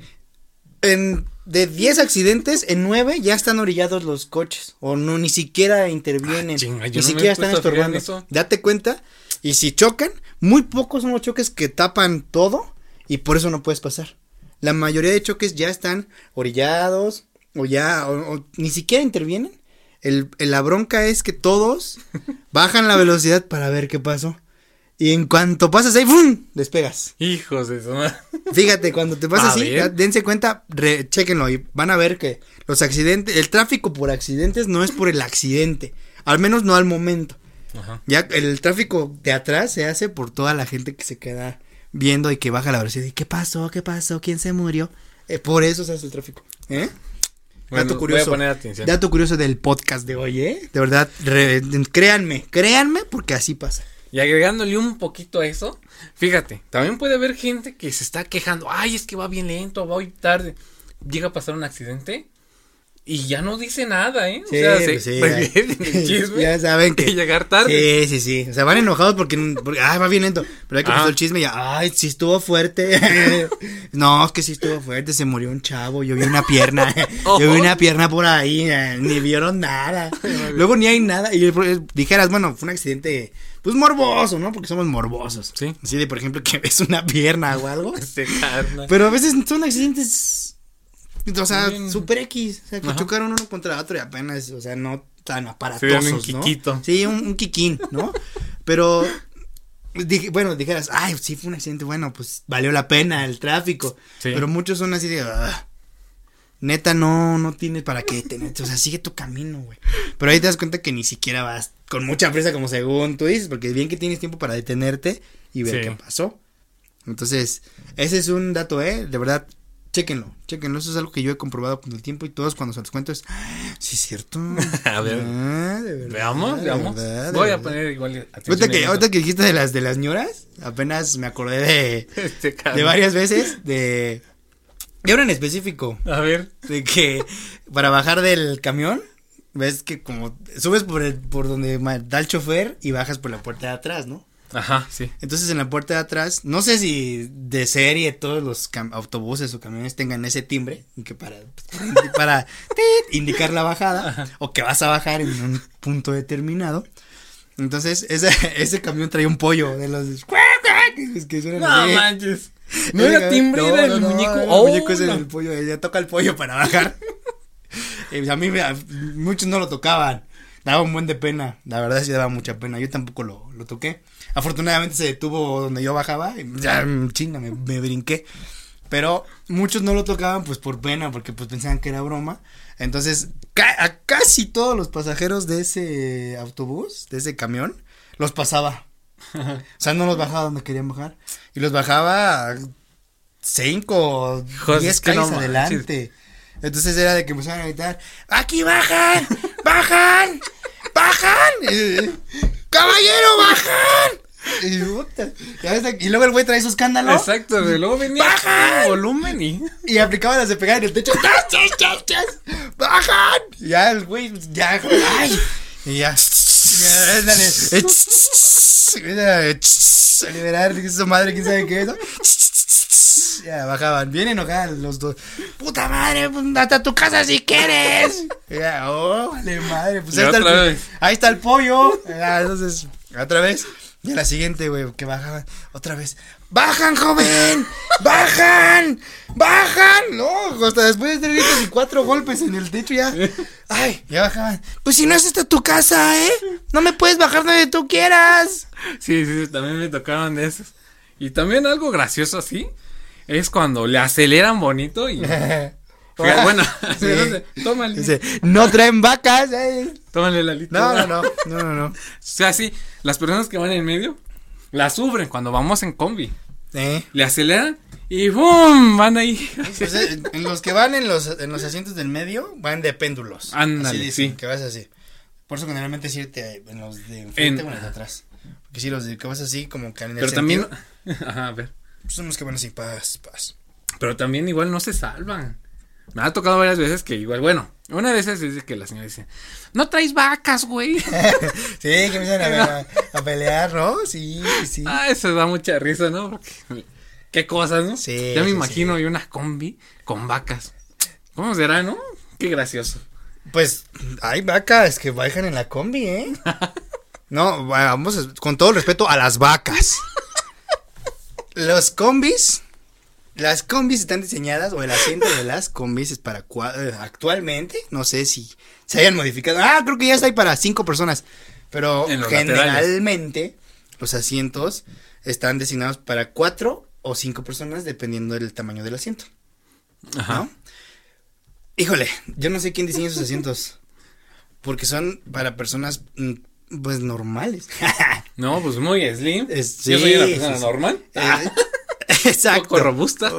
en de 10 accidentes, en 9 ya están orillados los coches o no ni siquiera intervienen, Ah, chinga, ni no siquiera están estorbando. Date cuenta y si chocan, muy pocos son los choques que tapan todo y por eso no puedes pasar. La mayoría de choques ya están orillados o ya o- o ni siquiera intervienen. El, el- la bronca es que todos bajan la velocidad para ver qué pasó. Y en cuanto pasas ahí, ¡fum! despegas. Hijos de su madre. Fíjate, cuando te pasa así, ver. dense cuenta, re- chéquenlo y van a ver que los accidentes, el tráfico por accidentes no es por el accidente, al menos no al momento. Ajá. Ya el tráfico de atrás se hace por toda la gente que se queda viendo y que baja la velocidad. ¿Y qué pasó? ¿Qué pasó? ¿Quién se murió? Eh, por eso se hace el tráfico. ¿Eh? Bueno, Dato voy a curioso. poner atención. Dato curioso del podcast de hoy, ¿eh? De verdad, re- créanme, créanme porque así pasa. Y agregándole un poquito a eso, fíjate, también puede haber gente que se está quejando, ay, es que va bien lento, va hoy tarde. Llega a pasar un accidente y ya no dice nada, ¿eh? Sí, o sea, pues sí, prefieren ya- chisme ya saben que- llegar tarde. Sí, sí, sí. O sea, van enojados porque, porque ay, va bien lento. Pero hay que Ah. pasó el chisme y ya, ay, sí estuvo fuerte. no, es que sí estuvo fuerte. Se murió un chavo. Yo vi una pierna. Oh. Yo vi una pierna por ahí. eh, Ni vieron nada. Luego ni hay nada. Y dijeras, bueno, fue un accidente, pues morboso, ¿no? Porque somos morbosos. Sí. Así de, por ejemplo, que ves una pierna o algo. Este. Pero a veces son accidentes. O sea, Bien. super X. O sea, que Ajá. chocaron uno contra otro y apenas, o sea, no tan aparatosos, dieron un ¿no? quiquito. Sí, un, un quiquín, ¿no? Pero, dije, bueno, dijeras, ay, sí fue un accidente, bueno, pues valió la pena el tráfico. Sí. Pero muchos son así de, "Ah, neta, no, no tienes para qué tenerte, o sea, sigue tu camino, güey. Pero ahí te das cuenta que ni siquiera vas con mucha prisa como según tú dices, porque bien que tienes tiempo para detenerte y ver Sí. qué pasó. Entonces, ese es un dato, ¿eh? De verdad, chéquenlo, chéquenlo. Eso es algo que yo he comprobado con el tiempo y todos cuando se los cuento es, "Ah, sí es cierto. A ver. Ah, de verdad, Veamos, de veamos. verdad, de Voy a poner igual atención. Ahorita que, ahorita que dijiste de las de las ñoras, apenas me acordé de, Este de varias veces de y ahora en específico A ver. de que para bajar del camión ves que como subes por el, por donde da el chofer y bajas por la puerta de atrás, ¿no? Ajá, sí. Entonces en la puerta de atrás, no sé si de serie todos los autobuses o camiones tengan ese timbre que para para, para indicar la bajada o que vas a bajar en un punto determinado. Entonces ese, ese camión traía un pollo de los que- que suenan No manches. No era timbre, no, era el no, muñeco. el Oh, muñeco ese no. del pollo, ella toca el pollo para bajar. Y a mí me- a- muchos no lo tocaban. Daba un buen de pena, la verdad sí daba mucha pena. Yo tampoco lo, lo toqué. Afortunadamente se detuvo donde yo bajaba y ya chinga, me, me brinqué. Pero muchos no lo tocaban pues por pena, porque pues pensaban que era broma. Entonces, ca- a casi todos los pasajeros de ese autobús, de ese camión, los pasaba. O sea, no los bajaba donde querían bajar. Y los bajaba cinco, Joder, diez no calles manches. adelante. Entonces era de que empezaban a gritar, ¡aquí bajan! ¡Bajan! ¡Bajan! ¡Caballero, bajan! Y, puta, luego el güey trae su escándalo Exacto, güey. Luego venía ¡Bajan! volumen y. y aplicaba las de pegar en el techo. ¡Chas, chas, chas, chas! ¡Bajan! Y ya el güey, ya, ¡ay! Y ya, ándale, eh, a liberar, que su madre, quién sabe qué es. Ya bajaban, bien enojados los dos. Puta madre, pues, hasta tu casa si quieres. Ya, oh, vale madre, pues está, el, ahí está el pollo. Ya, entonces, otra vez. Y a la siguiente, güey, que bajaban, otra vez. ¡Bajan, joven! ¡Bajan! ¡Bajan! No, hasta después de tres gritos y cuatro golpes en el techo ya. Ay, ya bajaban. Pues si no es esta tu casa, ¿eh? No me puedes bajar donde tú quieras. Sí, sí, también me tocaban de esos. Y también algo gracioso así. Es cuando le aceleran bonito y. Fíjate, bueno, Sí. tómale. Dice, no traen vacas, eh. Tómale la lita. No, no, no, no, no, no. O sea, sí, las personas que van en medio la sufren cuando vamos en combi. Eh. Le aceleran y ¡bum! Van ahí. Pues, eh, en los que van en los, en los asientos del medio van de péndulos. Ándale, Así dicen, sí. Que vas así. Por eso generalmente irte en los de enfrente En- o en los de atrás. Porque sí, los de que vas así como que en el Pero también. sentido, Ajá, a ver. pues son los que van así, paz, paz. Pero también igual no se salvan. Me ha tocado varias veces que igual, bueno, una de esas es de que la señora dice, no traes vacas, güey. sí, que empiezan a, pelear, ¿no? Sí, sí. ah, eso da mucha risa, ¿no? Porque, qué cosas, ¿no? Sí, Ya me sí, imagino sí. yo una combi con vacas. ¿Cómo será, no? Qué gracioso. Pues hay vacas que bajan en la combi, ¿eh? No, vamos, con todo respeto a las vacas. Los combis, las combis están diseñadas, o el asiento de las combis es para eh, actualmente, no sé si se hayan modificado. Ah, creo que ya está ahí para cinco personas. Pero los generalmente los asientos están designados para cuatro o cinco personas dependiendo del tamaño del asiento. Ajá. ¿no? Híjole, yo no sé quién diseña esos asientos. Porque son para personas, mm, pues, normales. No, pues muy slim. Es- Yo soy una persona sí. normal. Eh, Exacto. Poco robusta.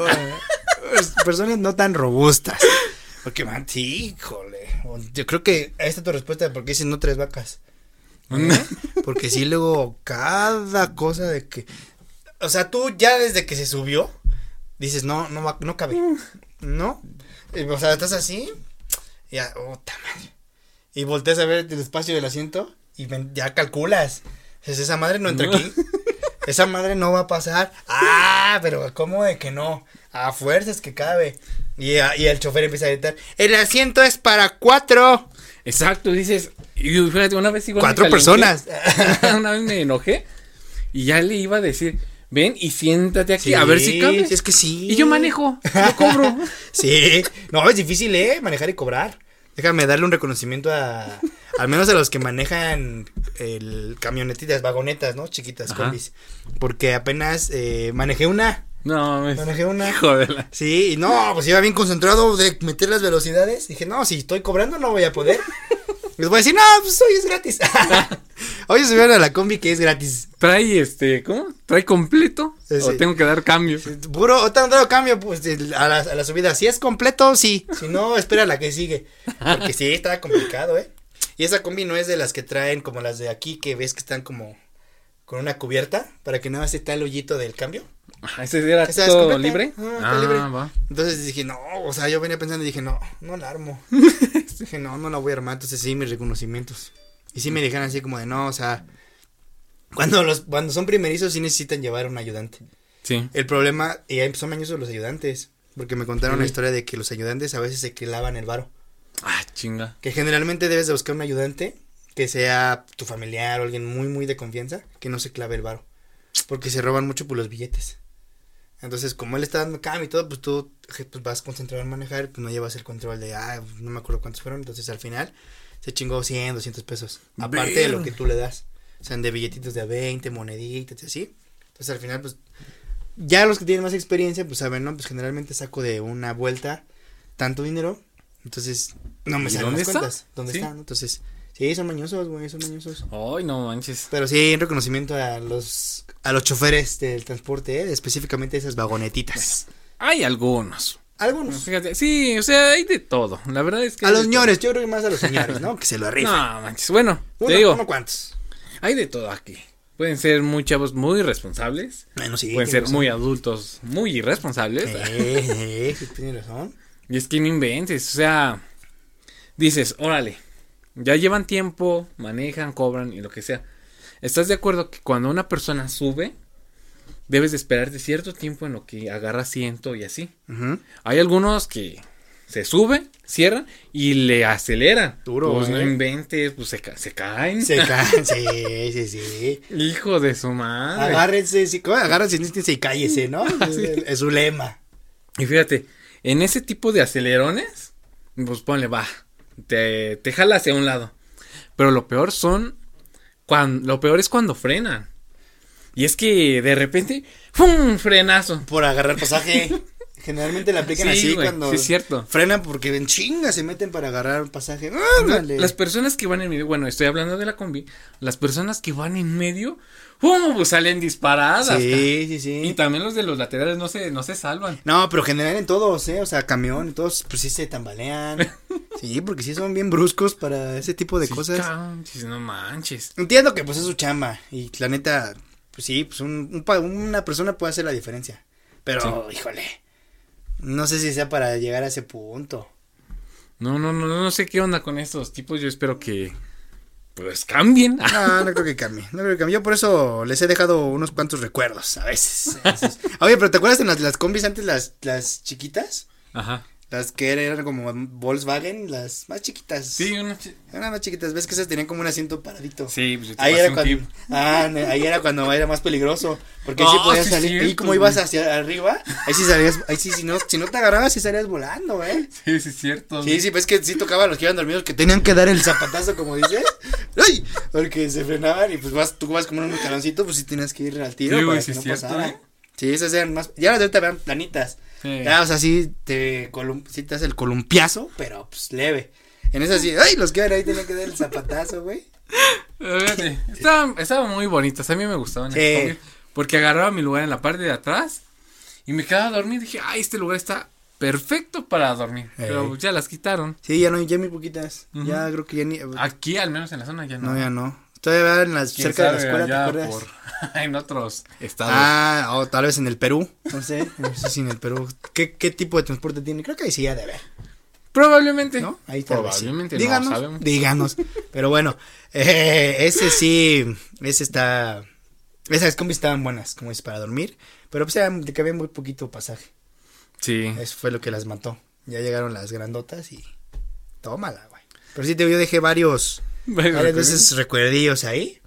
Pues, personas no tan robustas. Porque, man, sí, híjole. Yo creo que esta es tu respuesta de por qué dices no tres vacas. ¿eh? Porque sí, luego cada cosa de que. O sea, tú ya desde que se subió, dices, no, no, va- no cabe. ¿No? O sea, estás así. y Ya, puta madre. Y volteas a ver el espacio del asiento y ven- ya calculas. Esa madre no entra aquí. Esa madre no va a pasar. Ah, pero ¿cómo de que no? A fuerzas que cabe. Y, a- y el chofer empieza a gritar, el asiento es para cuatro. Exacto, dices. Y fíjate, una vez igual. Cuatro personas. una vez me enojé y ya le iba a decir, ven y siéntate aquí a ver si cabe. Es que sí. Y yo manejo, yo cobro. Sí, no, es difícil, ¿eh? Manejar y cobrar. Déjame darle un reconocimiento a, al menos a los que manejan el camionetitas, vagonetas, ¿no? Chiquitas, Ajá. combis. Porque apenas eh, manejé una, No, me... manejé una. Hijo de la- Sí, y no, pues iba bien concentrado de meter las velocidades. Dije, no, si estoy cobrando no voy a poder. Les voy a decir, no, pues hoy es gratis. hoy subieron a la combi que es gratis. Trae este, ¿cómo? ¿Trae completo? Sí, ¿O sí. tengo que dar cambio? Puro, otra otro cambio, pues, a la, a la subida. Si es completo, sí. Si no, espera la que sigue. Porque sí, está complicado, ¿eh? Y esa combi no es de las que traen como las de aquí, que ves que están como con una cubierta, para que nada más esté el hoyito del cambio. Ah, ¿Ese era Esa es todo completa. libre? Ah, está Ah, libre. va. Entonces dije, no, o sea, yo venía pensando y dije, no, no la armo. dije, no, no la voy a armar. Entonces sí, mis reconocimientos. Y sí me dijeron así como de, no, o sea, cuando los, cuando son primerizos sí necesitan llevar un ayudante. Sí. El problema, y ahí son mañosos los ayudantes, porque me contaron Sí. la historia de que los ayudantes a veces se clavan el varo. Ah, chinga. Que generalmente debes de buscar un ayudante que sea tu familiar o alguien muy, muy de confianza, que no se clave el varo. Porque se roban mucho por los billetes. Entonces, como él está dando cambio y todo, pues tú pues vas concentrado en manejar, pues no llevas el control de, ah, no me acuerdo cuántos fueron. Entonces, al final, se chingó 100, 200 pesos. Aparte de lo que tú le das. O sea, de billetitos de a 20, moneditas y así. Entonces, al final, pues, ya los que tienen más experiencia, pues saben, ¿no? Pues generalmente saco de una vuelta tanto dinero. Entonces, no me ¿Y salen las cuentas. ¿Dónde Sí. están? Entonces, sí, son mañosos, güey, son mañosos. Ay, no manches. Pero sí, un reconocimiento a los a los choferes del transporte, ¿eh? específicamente esas vagonetitas. Hay algunos. Algunos. Fíjate, sí, o sea, hay de todo. La verdad es que. A los señores, yo creo que más a los señores, ¿no? Que se lo arrifen. No, manches. Bueno, uno, te digo, uno cuantos. hay de todo aquí. Pueden ser muy chavos muy responsables. Bueno, sí. Pueden ser razón. muy adultos muy irresponsables. Eh, eh, sí, tienes razón. Y es que no inventes, o sea, dices, órale, ya llevan tiempo, manejan, cobran y lo que sea. ¿Estás de acuerdo que cuando una persona sube, debes de esperarte cierto tiempo en lo que agarra asiento y así? Hay algunos que se suben, cierran y le aceleran. Duro, Pues no ¿eh? inventes, pues se, ca- se caen. Se caen, sí, sí, sí. Hijo de su madre. Agárrense, sí, agárrense y cállese, ¿no? Es, es su lema. Y fíjate, en ese tipo de acelerones, pues ponle, va, te, te jala hacia un lado. Pero lo peor son, cuando, lo peor es cuando frenan. Y es que de repente, ¡fum! frenazo. Por agarrar pasaje. Generalmente la aplican Sí, así cuando sí es cierto. frenan porque en chinga se meten para agarrar pasaje. Ándale. Las personas que van en medio, bueno, estoy hablando de la combi, las personas que van en medio, ¡fum! pues salen disparadas. Sí, sí, Y sí. también los de los laterales no se, no se salvan. No, pero general en todos, ¿eh? O sea, camión, todos, pues sí se tambalean. Sí, porque sí son bien bruscos para ese tipo de Sí, cosas. canches, no manches. Entiendo que pues es su chamba y la neta, pues sí, pues un, un pa- una persona puede hacer la diferencia. Pero, híjole, no sé si sea para llegar a ese punto. No, no, no, no sé qué onda con estos tipos. Yo espero que, pues, cambien. No, no creo que cambie, no creo que cambie. Yo por eso les he dejado unos cuantos recuerdos, a veces. a veces. Oye, pero ¿te acuerdas de las, las combis antes, las, las chiquitas? Ajá. Las que eran, como Volkswagen, las más chiquitas. Sí, una chi- Eran más chiquitas, ves que esas tenían como un asiento paradito. Sí, pues yo te Ahí pasé era, un cuando, tip. ah, ahí era cuando era más peligroso. Porque No, sí podías sí es salir. y como ibas hacia arriba, ahí sí salías. Ahí sí, si no, si no te agarrabas, sí salías volando, ¿eh? Sí, sí, es cierto. Sí, sí, ves que sí tocaba a los que iban dormidos que tenían que dar el zapatazo, como dices. ¡Ay! Porque se frenaban y pues vas, tú vas como en un escaloncito, pues sí tienes que ir al tiro Sí, para que sí no cierto, pasara. ¿eh? Sí, esas eran más. Ya las de ahorita vean planitas. Sí. Ya, o sea, sí te, colum sí te hace el columpiazo, pero pues leve. En esas sí, ¡ay! Los que iban ahí tenían que dar el zapatazo, güey. Estaban, estaban muy bonitas, a mí me gustaban. Sí. Porque agarraba mi lugar en la parte de atrás y me quedaba a dormir. Dije, ay, este lugar está perfecto para dormir. Pero Ey. ya las quitaron. Sí, ya no, ya muy poquitas. Ya creo que ya ni. Aquí, al menos en la zona, ya no. No, ya no. Todavía en las, ¿Quién cerca de la escuela, ¿te acuerdas? por- en otros estados. Ah, o tal vez en el Perú. No sé, no sé si en el Perú. ¿Qué, qué tipo de transporte tiene? Creo que ahí sí ha de haber. Probablemente. ¿No? Ahí tal vez sí. Probablemente. no Díganos, sabemos. díganos. Pero bueno, eh, ese sí, ese está. Esas combis estaban buenas, como es para dormir. Pero pues eran de que había muy poquito pasaje. Sí. Eso fue lo que las mató. Ya llegaron las grandotas y. Tómala, güey. Pero sí, te, yo dejé varios. Varias veces recuerdillos ahí.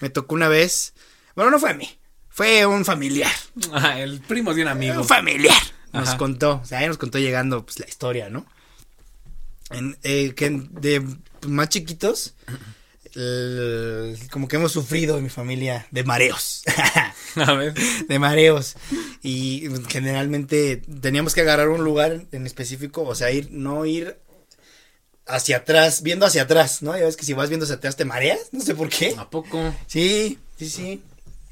Me tocó una vez. Bueno, no fue a mí. Fue un familiar. Ah, el primo de un amigo. Un familiar. Nos Ajá. contó. O sea, ahí nos contó llegando pues, la historia, ¿no? En, eh, que de pues, más chiquitos. el- como que hemos sufrido en mi familia de mareos. A ver. de mareos. Y generalmente teníamos que agarrar un lugar en específico, o sea, ir, no ir hacia atrás, viendo hacia atrás, ¿no? Ya ves que si vas viendo hacia atrás te mareas, no sé por qué. ¿A poco? Sí, sí, sí.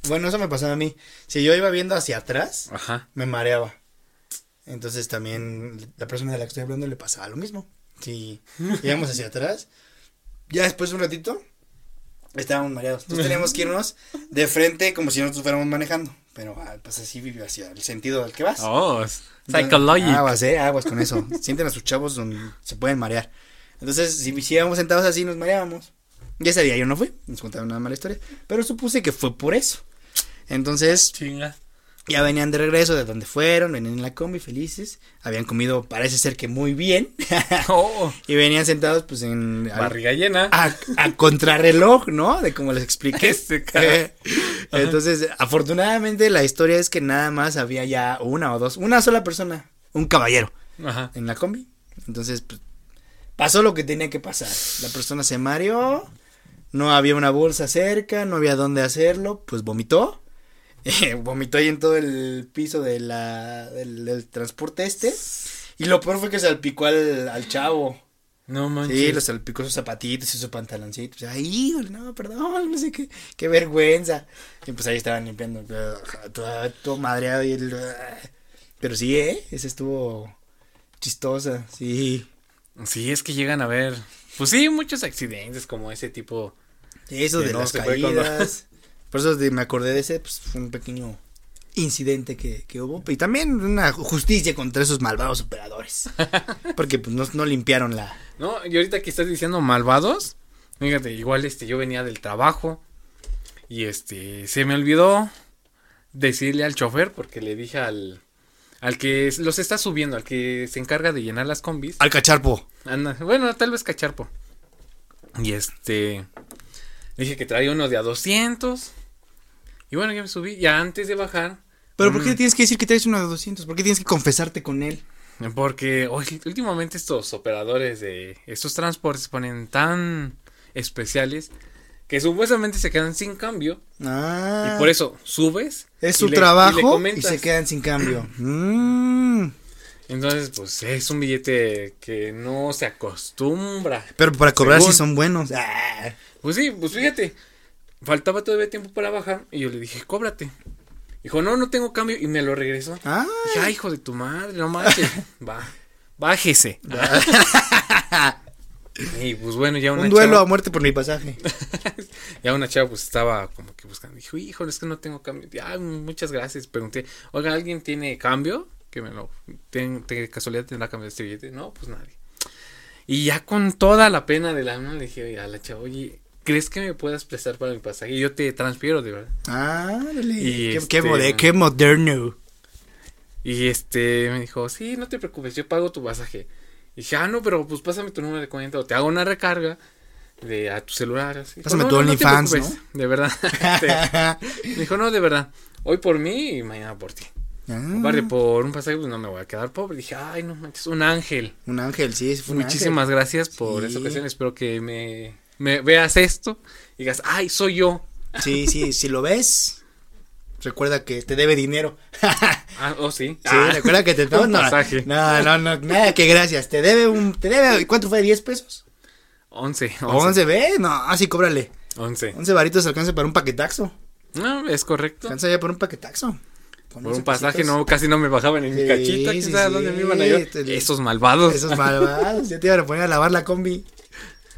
Bueno, eso me pasaba a mí. Si yo iba viendo hacia atrás, Ajá. me mareaba. Entonces también la persona de la que estoy hablando le pasaba lo mismo. Si íbamos hacia atrás, ya después de un ratito, estábamos mareados. Entonces teníamos que irnos de frente como si nosotros fuéramos manejando. Pero ah, pues así vive hacia el sentido al que vas. Oh, Entonces, psychologic. Aguas, eh, aguas con eso. Sienten a sus chavos donde se pueden marear. Entonces, si, si íbamos sentados así, nos mareábamos. Y ese día yo no fui, nos contaron una mala historia. Pero supuse que fue por eso. Entonces, Chinga. ya venían de regreso de donde fueron, venían en la combi felices. Habían comido, parece ser que muy bien. Oh, y venían sentados, pues, en. barriga llena. a, a contrarreloj, ¿no? De como les expliqué. Este cara. Entonces, afortunadamente, la historia es que nada más había ya una o dos, una sola persona, un caballero Ajá. en la combi. Entonces, pues, pasó lo que tenía que pasar. La persona se mareó, no había una bolsa cerca, no había dónde hacerlo, pues vomitó. Eh, vomitó ahí en todo el piso de la, del, del transporte este. Y lo peor fue que salpicó al, al chavo. No manches. Sí, los salpicó sus zapatitos y sus pantaloncitos. Ay, híjole, no, perdón, no sé qué, qué vergüenza. Y pues ahí estaban limpiando, todo, todo madreado y el... Pero sí, ¿eh? Esa estuvo chistosa, sí. Sí, es que llegan a ver. Pues sí, muchos accidentes como ese tipo. Eso Que de no las caídas. Por eso de- me acordé de ese, pues fue un pequeño incidente que, que hubo. Y también una justicia contra esos malvados operadores. Porque pues no, no limpiaron la... No, y ahorita que estás diciendo malvados, fíjate, igual este, yo venía del trabajo y este, se me olvidó decirle al chofer porque le dije al, al que los está subiendo, al que se encarga de llenar las combis, Al cacharpo. anda, bueno, tal vez cacharpo. Y este, dije que traía uno de a 200 y bueno, ya me subí, ya antes de bajar. Pero ¿por qué tienes que decir que traes uno de 200? ¿Por qué tienes que confesarte con él? Porque últimamente estos operadores de estos transportes se ponen tan especiales que supuestamente se quedan sin cambio Ah. y por eso subes. Es y su le- trabajo y, y, se quedan sin cambio. Mm. Entonces, pues es un billete que no se acostumbra. Pero para cobrar sí son buenos. Ah. Pues sí, pues fíjate, faltaba todavía tiempo para bajar y yo le dije, cóbrate. Dijo, no, no tengo cambio y me lo regresó. Ah. Dije, ay, hijo de tu madre, no manches. Va, bájese. y pues bueno, ya una Un duelo chava- a muerte por mi pasaje. Ya una chava pues estaba como que buscando. Dijo, híjole, es que no tengo cambio. Ah, muchas gracias. Pregunté, oiga, ¿alguien tiene cambio? Que me lo... ten- ¿De casualidad tendrá cambio de este billete? No, pues nadie. Y ya con toda la pena del alma le dije a la chava, oye, ¿crees que me puedas prestar para mi pasaje? Y yo te transfiero, de verdad. Ah, dale. Y qué, este- qué qué moderno. Y este me dijo, sí, no te preocupes, yo pago tu pasaje. Y dije, ah, no, pero pues pásame tu número de cuenta o te hago una recarga de a tu celular. Así. Pásame "No, tu no, no OnlyFans, preocupes, De verdad. Este, me dijo, no, de verdad. Hoy por mí y mañana por ti. Ah, Aparte, por un pasaje, pues no me voy a quedar pobre. Dije, ay, no manches, un ángel. un ángel, sí, fue un Muchísimas gracias por Sí. esta ocasión. Espero que me, me veas esto y digas, ay, soy yo. ángel. Sí, sí, si lo ves, recuerda que te debe dinero. Ah, oh, sí. Sí, recuerda que te un no, pasaje. No, no, no, nada que gracias. Te debe un, te debe, ¿cuánto fue? ¿10 pesos? 11. 11. 11, ve, no, así cóbrale. 11. 11 varitos alcanza para un paquetaxo. No, es correcto. Alcanza ya por un paquetaxo. Por 11 un pasaje no, casi no me bajaban en mi cachita. ¿Quién sí, dónde me iban a llevar? Esos malvados. Esos malvados, ya te iban a poner a lavar la combi.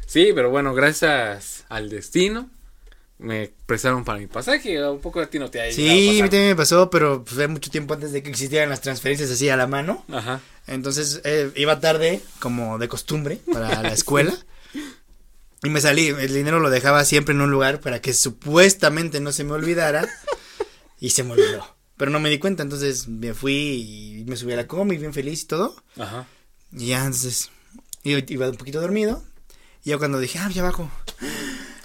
Sí, pero bueno, gracias al destino. me prestaron para mi pasaje. Un poco a ti no te ha Sí, a mí también me pasó, pero fue mucho tiempo antes de que existieran las transferencias así a la mano. Ajá. Entonces eh, iba tarde, como de costumbre, para la escuela. Y me salí, el dinero lo dejaba siempre en un lugar para que supuestamente no se me olvidara. Y se me olvidó. Pero no me di cuenta, entonces me fui y me subí a la combi bien feliz y todo. Ajá. Y ya, entonces, iba, iba un poquito dormido. Y ya cuando dije, ah, ya bajo.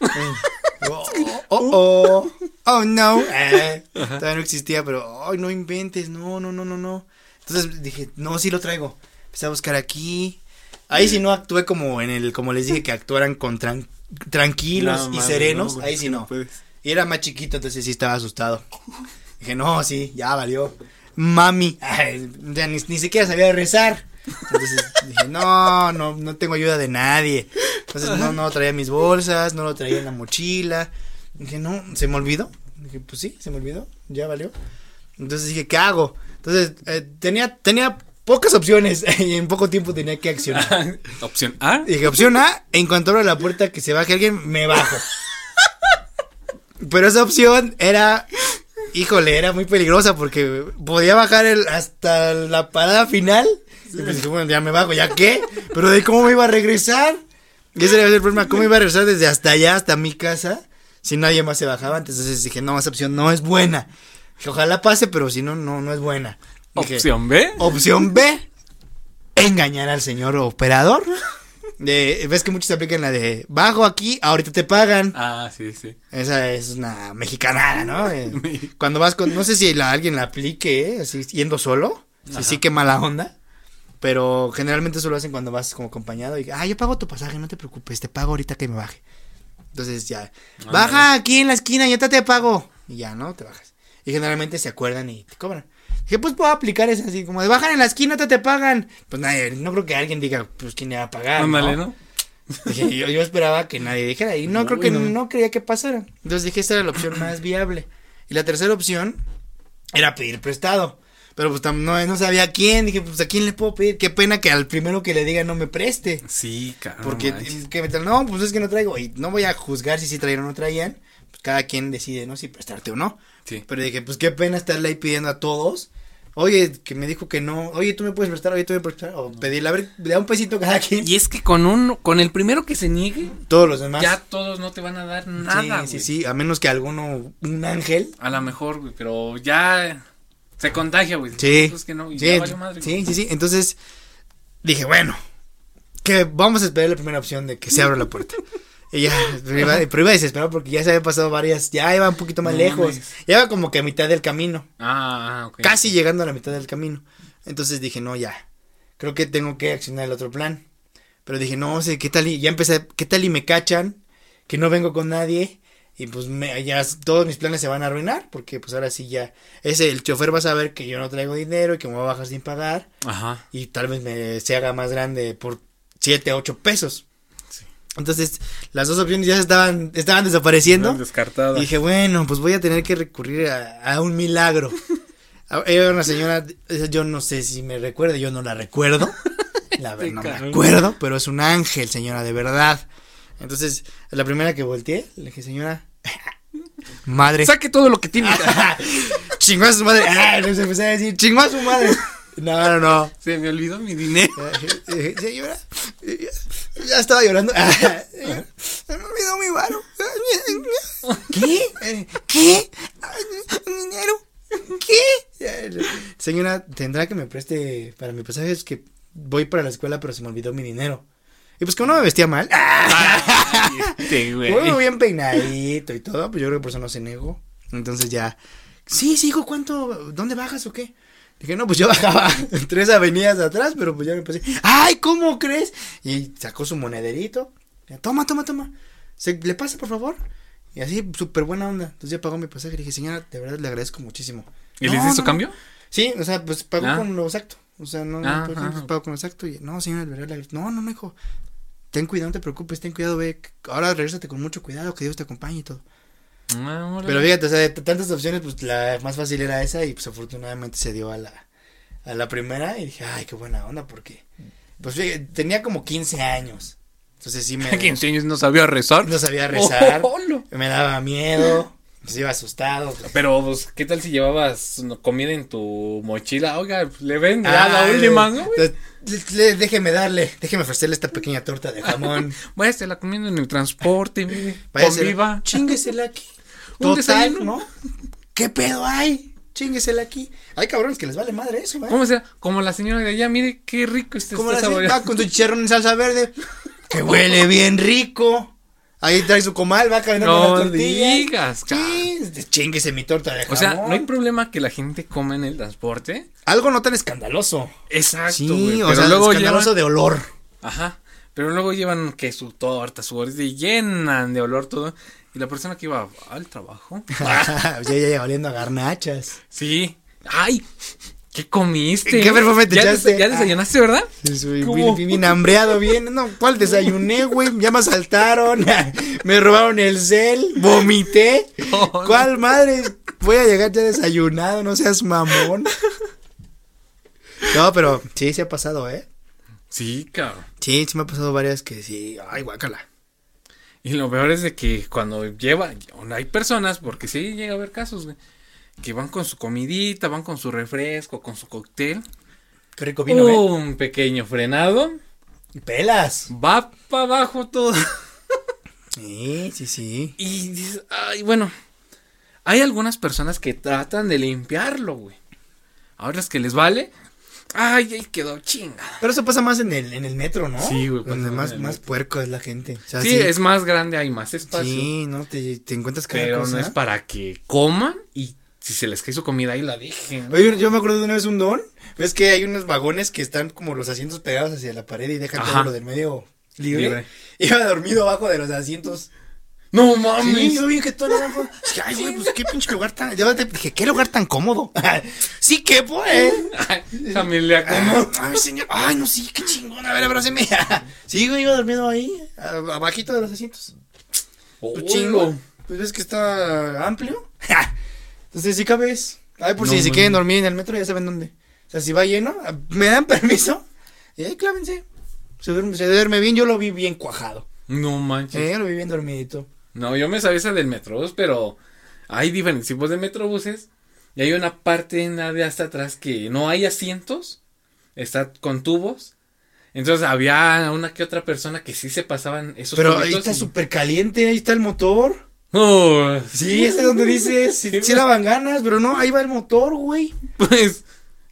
Eh, oh, oh, oh, oh, no. Eh, todavía no existía, pero, ay, no inventes, no, no, no, no, no. Entonces dije, no, sí lo traigo. Empecé a buscar aquí. Ahí sí no actué como en el, como les dije, que actuaran con tran- tranquilos No, y serenos. Ahí sí no. puedes. Y era más chiquito, entonces sí estaba asustado. Dije, no, sí, ya valió. Mami, ay, ya ni, ni siquiera sabía rezar. Entonces dije, no, no, no tengo ayuda de nadie. Entonces no, no traía mis bolsas, no lo traía en la mochila. Dije, no, se me olvidó. Dije, pues sí, se me olvidó, ya valió. Entonces dije, ¿qué hago? Entonces eh, tenía, tenía pocas opciones y en poco tiempo tenía que accionar. Opción A. Dije, opción A, en cuanto abra la puerta que se baje alguien, me bajo. Pero esa opción era, híjole, era muy peligrosa porque podía bajar el, hasta la parada final. Y pues dije, bueno, ya me bajo, ¿ya qué? Pero de cómo me iba a regresar. Y ese era el problema, ¿cómo iba a regresar desde hasta allá, hasta mi casa? Si nadie más se bajaba, entonces dije, no, esa opción no es buena. Ojalá pase, pero si no, no, no es buena. Dije, Opción B. Opción B, engañar al señor operador. De, ves que muchos aplican la de bajo aquí, ahorita te pagan. Ah, sí, sí. Esa es una mexicanada, ¿no? Eh, cuando vas con, no sé si la, alguien la aplique, ¿eh? así yendo solo. Sí, Ajá. sí, que mala onda. Pero generalmente eso lo hacen cuando vas como acompañado y, ah, yo pago tu pasaje, no te preocupes, te pago ahorita que me baje. Entonces ya, baja aquí en la esquina, ya te, te pago. Y ya, ¿no? Te bajas. Y generalmente se acuerdan y te cobran. Dije, pues puedo aplicar eso así, como de bajan en la esquina, te, te pagan. Pues nadie, no creo que alguien diga, pues quién le va a pagar. ¿no? ¿no? Dije, yo, yo esperaba que nadie dijera y no creo que no. no. creía que pasara. Entonces dije, esta era la opción más viable. Y la tercera opción era pedir prestado. Pero pues no, no sabía a quién. Dije, pues a quién le puedo pedir. Qué pena que al primero que le diga no me preste. Sí, cabrón. Porque que me no, pues es que no traigo. Y no voy a juzgar si sí traían o no traían. Pues cada quien decide, ¿no? Si prestarte o no. Sí. Pero dije, pues qué pena estarle ahí pidiendo a todos. Oye, que me dijo que no. Oye, tú me puedes prestar. Oye, tú me puedes prestar. O pedirle, a ver, le da un pesito a cada quien. Y es que con un, con el primero que se niegue, Todos los demás. ya todos no te van a dar nada, sí, sí, sí, a menos que alguno, un ángel. A lo mejor, güey, pero ya se contagia, güey. Sí. Pues que no, y sí, ya valió madre, sí, sí, sí. Entonces dije, bueno, que vamos a esperar la primera opción de que se abra la puerta. Y ya, pero iba, pero iba desesperado porque ya se había pasado varias, ya iba un poquito más No lejos. Ya iba como que a mitad del camino, Ah, ah, ok. casi llegando a la mitad del camino. Entonces dije, no, ya, creo que tengo que accionar el otro plan. Pero dije, no sé, ¿qué tal? Y ya empecé, ¿qué tal y me cachan? Que no vengo con nadie. Y pues me, ya todos mis planes se van a arruinar. Porque pues ahora sí ya. Ese, el chofer va a saber que yo no traigo dinero y que me voy a bajar sin pagar. Ajá. Y tal vez me se haga más grande por 7, 8 pesos. Entonces, las dos opciones ya estaban, estaban desapareciendo. Descartada. Y dije, bueno, pues voy a tener que recurrir a, a un milagro. Era una señora, yo no sé si me recuerda, yo no la recuerdo. La verdad, no me acuerdo, pero es un ángel, señora, de verdad. Entonces, la primera que volteé, le dije, señora, madre. Saque todo lo que tiene. chingó a su madre. Ah, no se empecé a decir, chingó a su madre. No, no, no. Se me olvidó mi dinero. Señora, ya estaba llorando. Se me olvidó mi varo. ¿Qué? ¿Qué? Ay, ¿Mi dinero? ¿Qué? Señora, tendrá que me preste para mi pasaje. Es que voy para la escuela, pero se me olvidó mi dinero. Y pues como no me vestía mal. Güey. Muy bien peinadito y todo, pues yo creo que por eso no se negó. Entonces ya, sí, sí, hijo, ¿cuánto? ¿Dónde bajas o qué? Dije, no, pues yo bajaba tres avenidas atrás, pero pues ya me pasé. ¡Ay, ¿cómo crees? Y sacó su monederito. Toma, toma, toma. ¿Se, ¿Le pasa, por favor? Y así, súper buena onda. Entonces ya pagó mi pasaje. Le dije, señora, de verdad le agradezco muchísimo. ¿Y No, le hiciste su no, cambio? Sí, o sea, pues pagó Ah. con lo exacto. O sea, no, no, Ah, pues, ah, pues, pagó con lo exacto. Y, no, señora, de verdad, le agradezco. no, no, no, hijo. Ten cuidado, no te preocupes, ten cuidado, ve. Ahora regrésate con mucho cuidado, que Dios te acompañe y todo. Ah. Pero fíjate, o sea, de tantas opciones, pues la más fácil era esa y pues afortunadamente se dio a la, a la primera y dije, ay, qué buena onda, porque, pues fíjate, tenía como 15 años. Entonces sí me... A 15 años no sabía rezar. No sabía rezar. Oh. Me daba miedo. Se iba asustado. Pero, pues, ¿qué tal si llevabas comida en tu mochila? Oiga, pues, le ven Ah, la última, ¿no? güey? le- le- déjeme darle, déjeme ofrecerle esta pequeña torta de jamón. Váyase la comiendo en el transporte, mire. Conviva. Chinguesela aquí. Un Total, desayuno. ¿no? ¿Qué pedo hay? Chinguesela aquí. Hay cabrones que les vale madre eso, ¿eh? ¿Cómo sea? Como la señora de allá, mire qué rico este ¿Cómo está la. Va con su chicharrón en salsa verde. Que huele bien rico. Ahí trae su comal, va caminando No con la tortilla. digas, chinguese mi torta de jamón. O sea, no hay problema que la gente coma en el transporte. Algo no tan escandaloso. Exacto, Sí, o Pero sea, luego escandaloso llevan, de olor. ajá. Pero luego llevan que su torta, su gordita y llenan de olor todo. Y la persona que iba al trabajo. ya, ya, ya, oliendo a garnachas. Sí. Ay, ¿qué comiste? ¿Qué perfume te ¿Ya echaste? des- ya desayunaste, ¿verdad? Sí, soy bien, bien hambreado, bien. No, ¿cuál desayuné, güey? Ya me asaltaron. me robaron el cel. Vomité. ¿Cuál madre? Voy a llegar ya desayunado, no seas mamón. No, pero sí, se ha pasado, ¿eh? Sí, cabrón. Sí, sí me ha pasado varias que sí. Ay, guácala. Y lo peor es de que cuando lleva, hay personas, porque sí llega a haber casos, güey, que van con su comidita, van con su refresco, con su cóctel, Qué rico vino, ¿eh? un pequeño frenado, Pelas. va para abajo todo. Sí, sí, sí. Y dices, ay, bueno, hay algunas personas que tratan de limpiarlo, güey. A otras que les vale, ay, ahí quedó chinga. Pero eso pasa más en el, en el metro, ¿no? Sí, güey, Donde más más, puerco es la gente. O sea, Sí, es más grande, hay más espacio. Sí, ¿no? Te, te encuentras cada pero cosa. no es para que coman y si se les cae su comida ahí la dejen. Oye, yo me acuerdo de una vez un don. ¿Ves que hay unos vagones que están como los asientos pegados hacia la pared y dejan Ajá. todo lo del medio libre? Libre. Iba dormido abajo de los asientos. No Sí, mames. yo vi que todo abajo. Dije, Ay, güey, pues qué pinche lugar tan. Yo te dije, qué lugar tan cómodo. sí, que pues. Familia, ¿cómo? Ay, señor. Ay, no, sí, qué chingón. A ver, abráceme. sí, güey, iba dormido ahí, abajito de los asientos. Pues Hola. chingo. Pues ves que está amplio. Entonces sí cabes. Ay, por No si se quieren dormir en el metro, ya saben dónde. O sea, si va lleno, me dan permiso. Y ahí clávense. Se duerme, se duerme bien, yo lo vi bien cuajado. No manches. Eh, lo vi bien dormidito. No, yo me sabía esa del metrobús, pero hay diferentes tipos de metrobuses. Y hay una parte en la de hasta atrás que no hay asientos. Está con tubos. Entonces había una que otra persona que sí se pasaban esos Pero ahí está y- súper caliente, ahí está el motor. Oh, Sí, ese es donde dices, si, si daban ganas, pero no, ahí va el motor, güey. Pues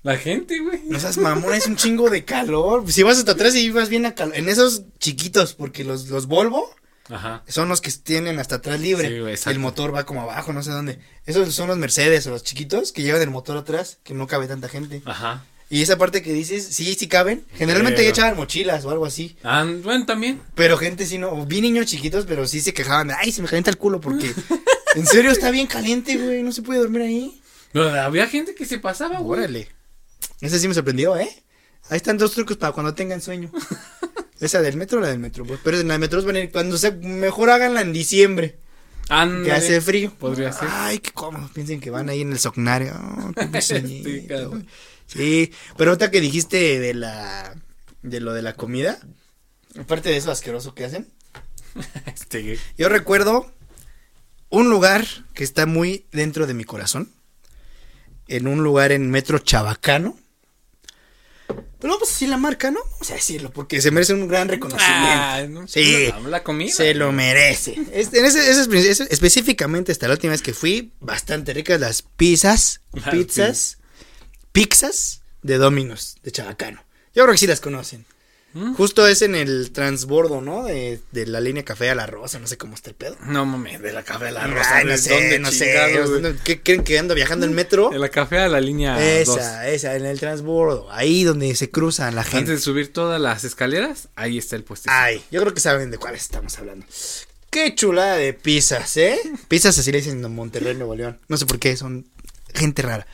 la gente, güey. No seas mamón, es un chingo de calor. Si vas hasta atrás y vas bien a calor. En esos chiquitos, porque los, los Volvo Ajá. son los que tienen hasta atrás libre. Sí, güey, exacto. el motor va como abajo, no sé dónde. Esos son los Mercedes o los chiquitos que llevan el motor atrás, que no cabe tanta gente. Ajá. Y esa parte que dices, sí, sí caben. Generalmente Pero- ya echaban mochilas o algo así. Ah, bueno, también. Pero gente sí no, vi niños chiquitos, pero sí se quejaban de, ay, se me calienta el culo porque en serio está bien caliente, güey, no se puede dormir ahí. No, había gente que se pasaba, güey. Órale. Ese sí me sorprendió, ¿eh? Ahí están dos trucos para cuando tengan sueño. Esa del metro o la del metro. Pues, pero en la del metro van a ir cuando se mejor háganla en diciembre. Que hace frío. Podría ser. Ay, qué cómodo. Piensen que van ahí en el socnario. Oh, qué Sí. Sí, pero ahorita que dijiste de la de lo de la comida, aparte de eso asqueroso que hacen, Este, yo recuerdo un lugar que está muy dentro de mi corazón. En un lugar en Metro Chabacano. Pero vamos a decir la marca, ¿no? Vamos a decirlo, porque se merece un gran reconocimiento. Ah, no, Sí. no, La comida. Se lo merece. Este, en ese, ese- ese- específicamente, hasta la última vez que fui, bastante ricas las pizzas, Las pizzas, pizzas de Domino's, de Chabacano. Yo creo que sí las conocen. ¿Mm? Justo es en el transbordo, ¿no? De, de la línea Café a la Rosa, no sé cómo está el pedo. No mames, de la café a la Ay, rosa. no ¿de sé, dónde no sé. ¿Qué creen que ando viajando en metro? De la café a la línea 2. Esa, esa, en el transbordo. Ahí donde se cruzan la Antes gente. de subir todas las escaleras, ahí está el puesto. Ay, yo creo que saben de cuáles estamos hablando. Qué chulada de pizzas, ¿eh? Pizzas así le dicen en Monterrey, Nuevo León. No sé por qué, son gente rara.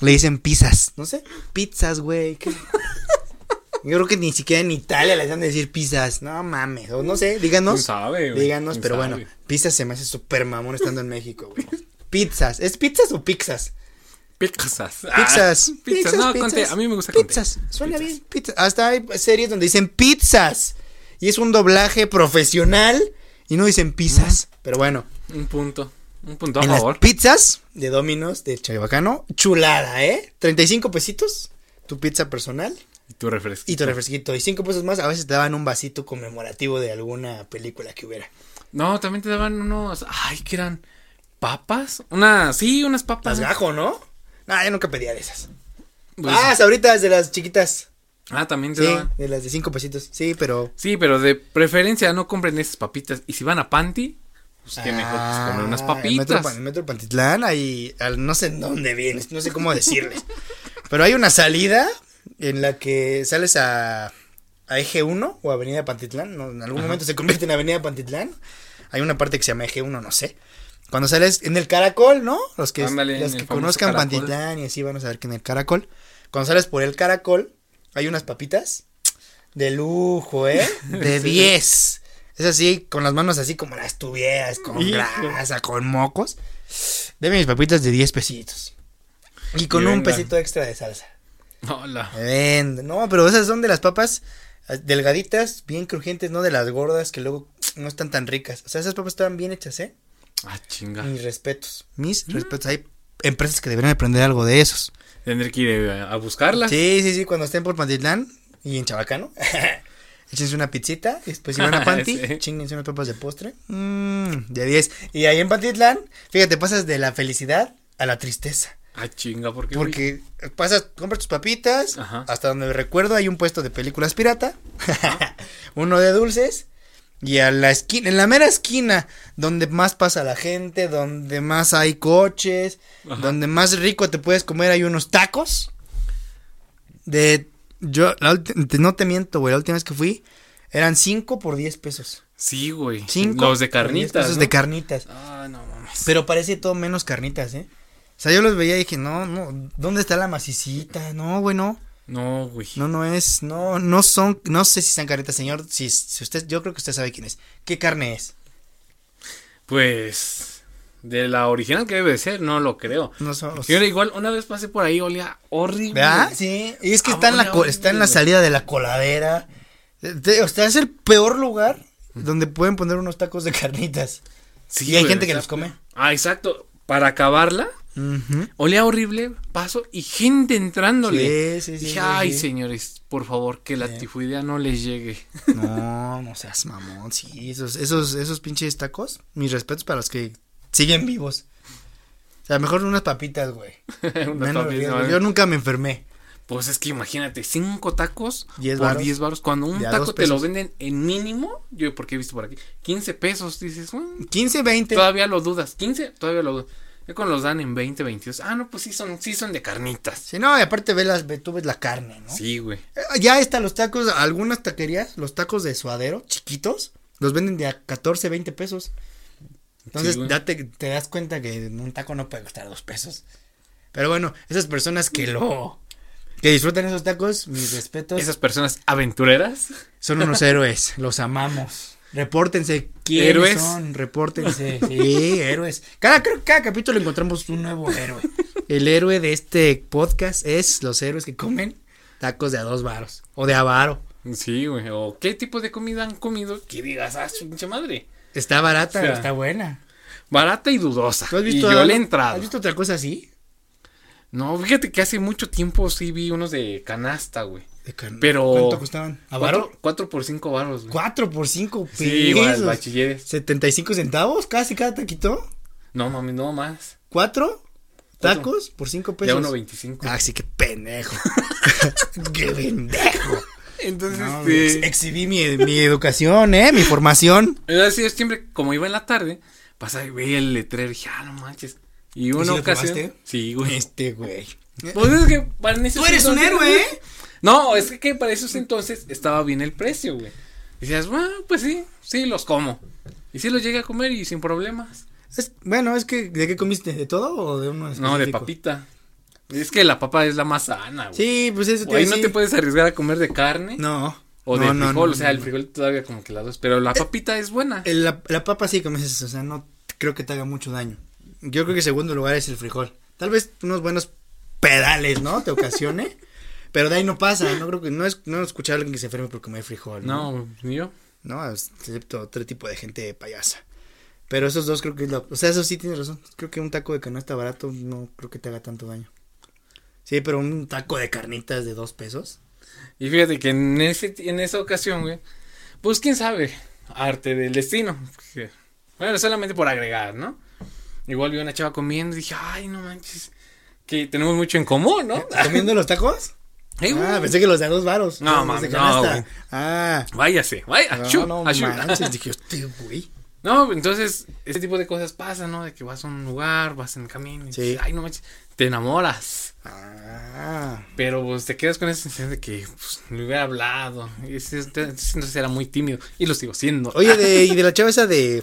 Le dicen pizzas, no sé. Pizzas, güey. ¿qué? Yo creo que ni siquiera en Italia les dan de decir pizzas. No mames, o no sé, ¿Quién díganos. sabe, güey? Díganos, ¿Quién pero sabe? bueno, pizzas se me hace súper mamón estando en México, güey. Pizzas, ¿es pizzas o pizzas? Pizzas. Ah, Pizzas. pizzas. No, conté. A mí me gusta conté. Pizzas. Suena bien. Pizzas. Hasta hay series donde dicen pizzas. y es un doblaje profesional y no dicen pizzas. Pero bueno. Un punto. Un punto a en favor. Las pizzas de Domino's de Chavacano, chulada, ¿eh? 35 pesitos, tu pizza personal. Y tu refresquito. Y tu refresquito. Y 5 pesos más, a veces te daban un vasito conmemorativo de alguna película que hubiera. No, también te daban unos. Ay, que eran. ¿Papas? Una. Sí, unas papas. Las gajo, ¿no? No, yo nunca pedía de esas. Pues- ah, sabritas de las chiquitas. Ah, también te Sí, daban. de las de 5 pesitos. Sí, pero. Sí, pero de preferencia no compren esas papitas. Y si van a Panty, pues qué mejor pues comer unas Ah, metro, papitas. El metro Pantitlán, al- no sé en dónde vienes, no sé cómo decirles. pero hay una salida en la que sales a, a Eje 1 o Avenida Pantitlán, ¿no? en algún momento se convierte en Avenida Pantitlán. Hay una parte que se llama Eje 1, no sé. Cuando sales en el Caracol, ¿no? Los que, Ándale, los en que conozcan Caracol. Pantitlán y así van a saber que en el Caracol. Cuando sales por el Caracol, hay unas papitas de lujo, ¿eh? De 10. Es así, con las manos así como las tuvieras, con Hijo. grasa, con mocos. Deme mis papitas de 10 pesitos. Y con Y un pesito extra de salsa. Hola. Vende. No, pero esas son de las papas eh, delgaditas, bien crujientes, no de las gordas que luego no están tan ricas. O sea, esas papas estaban bien hechas, ¿eh? Ah, chinga. Mis respetos. Mis Mm. respetos. Hay empresas que deberían aprender algo de esos. Tendré que ir a buscarlas. Sí, sí, sí, cuando estén por Pantitlán y en Chabacano. Échense una pizzita y después si van a Panti, Sí. chinguense unas papas de postre. Mmm, de 10. Y ahí en Pantitlán, fíjate, pasas de la felicidad a la tristeza. Ah, chinga, ¿por qué? güey? Porque pasas, compras tus papitas, Ajá. hasta donde recuerdo hay un puesto de películas pirata, uno de dulces, y a la esquina, en la mera esquina, donde más pasa la gente, donde más hay coches, Ajá. donde más rico te puedes comer, hay unos tacos. De, yo, la no te miento, güey, la última vez que fui, eran 5 por 10 pesos. Sí, güey. 5 Los de carnitas. pesos ¿no? de carnitas. Ah, no mames. Pero parece todo menos carnitas, ¿eh? O sea, yo los veía y dije, no, no, ¿dónde está la macicita? No, güey, no. No, güey. No, no es, no, no son, no sé si son carnitas, señor. Si, si usted, yo creo que usted sabe quién es. ¿Qué carne es? Pues. De la original que debe de ser, no lo creo. No son. Yo igual, una vez pasé por ahí, olía horrible. ¿Verdad? Sí. Y es que Ah, está en la, está en la salida de la coladera. Eh, O sea, es el peor lugar donde pueden poner unos tacos de carnitas. Sí, y hay güey, gente que los come. Ah, exacto. Para acabarla, Ujú. olía horrible, paso y gente entrándole. Sí, sí, sí, Dije, sí, ay, sí. señores, por favor, que la tifoidea no les llegue. No, no seas mamón. Sí, esos, esos, esos pinches tacos. Mis respetos para los que siguen vivos. O sea, mejor unas papitas, güey. Unas Menos papitas. Yo nunca me enfermé. Pues es que imagínate, cinco tacos Diez por varos. 10 baros. Cuando un taco te lo venden en mínimo, yo porque he visto por aquí, 15 pesos, dices, "Mm, 15, 20. todavía lo dudas. 15, todavía lo dudas. Ya cuando los dan en 20, 22, ah, no, pues sí son, sí son de carnitas. Sí, no, y aparte ve las, ve- tú ves la carne, ¿no? Sí, güey. Eh, Ya están los tacos, algunas taquerías, los tacos de suadero, chiquitos, los venden de a 14, 20 pesos. Entonces, Sí, ya te, das cuenta que un taco no puede costar dos pesos. Pero bueno, esas personas que lo, que disfrutan esos tacos, mis respetos, Esas personas aventureras. son unos héroes, los amamos. Repórtense quiénes ¿Héroes? son, repórtense. Sí, héroes. Cada, creo que cada capítulo encontramos un nuevo héroe. El héroe de este podcast es los héroes que comen tacos de a dos varos o de a varo. Sí, güey. O qué tipo de comida han comido que digas, ah, su pinche madre. Está barata, O sea, está buena. Barata y dudosa. ¿Tú has visto y yo le he entrado. ¿Has visto otra cosa así? No, fíjate que hace mucho tiempo sí vi unos de canasta, güey. De carne. Pero- ¿Cuánto costaban? ¿A varo? Cuatro, cuatro por cinco baros, güey. Cuatro por cinco pesos. Sí, igual, bachilleres. 75 centavos casi cada taquito. No, mami, no más. ¿Cuatro? Cuatro. ¿Tacos? Por cinco Ya pesos. uno veinticinco. Ah, sí, qué pendejo. qué pendejo. Entonces, No, este, ex- exhibí mi, mi educación, ¿eh? Mi formación. Yo siempre, como iba en la tarde, pasaba y veía el letrero y dije, ah, no manches. Y una sí lo ocasión. Sí, güey. Este, güey. Pues es que para esos Tú eres un héroe, ¿eh? No, es que, para esos entonces estaba bien el precio, güey. Y decías, bueno, pues sí, sí, los como. Y sí los llegué a comer y sin problemas. Es- bueno, es que, ¿de qué comiste? ¿De todo o de uno No, de específico? papita. Es que la papa es la más sana, güey. Sí, pues eso Ahí iba a no te puedes arriesgar a comer de carne No. o de no, frijol. no, o sea, el frijol todavía como que la dos. Pero la papita es buena. La, la papa sí, como dices, o sea, no creo que te haga mucho daño. Yo creo que en segundo lugar es el frijol. Tal vez unos buenos pedales, ¿no? Te ocasione. pero de ahí no pasa, no creo que, no es, no he escuchado a alguien que se enferme por comer frijol. No, ni yo. ¿no? Excepto otro tipo de gente payasa. Pero esos dos creo que es lo, o sea, eso sí tienes razón. Creo que un taco de canasta barato no creo que te haga tanto daño. Sí, pero un taco de carnitas de dos pesos. Y fíjate que en, ese, en esa ocasión, güey, pues quién sabe, arte del destino. Porque, bueno, solamente por agregar, ¿no? Igual vi una chava comiendo y dije, ay, no manches, que tenemos mucho en común, ¿no? ¿Comiendo los tacos? Ah, pensé que los de a dos varos. No, Los mames, no, güey. Ah. Váyase, vaya, No, no manches, dije, este güey. No, entonces, ese tipo de cosas pasan, ¿no? De que vas a un lugar, vas en el camino y Sí. dices, ay, no manches, te enamoras. Ah. Pero pues te quedas con esa sensación de que pues, me hubiera hablado. Y entonces era muy tímido. Y lo sigo siendo. Oye, de, y de la chava esa de.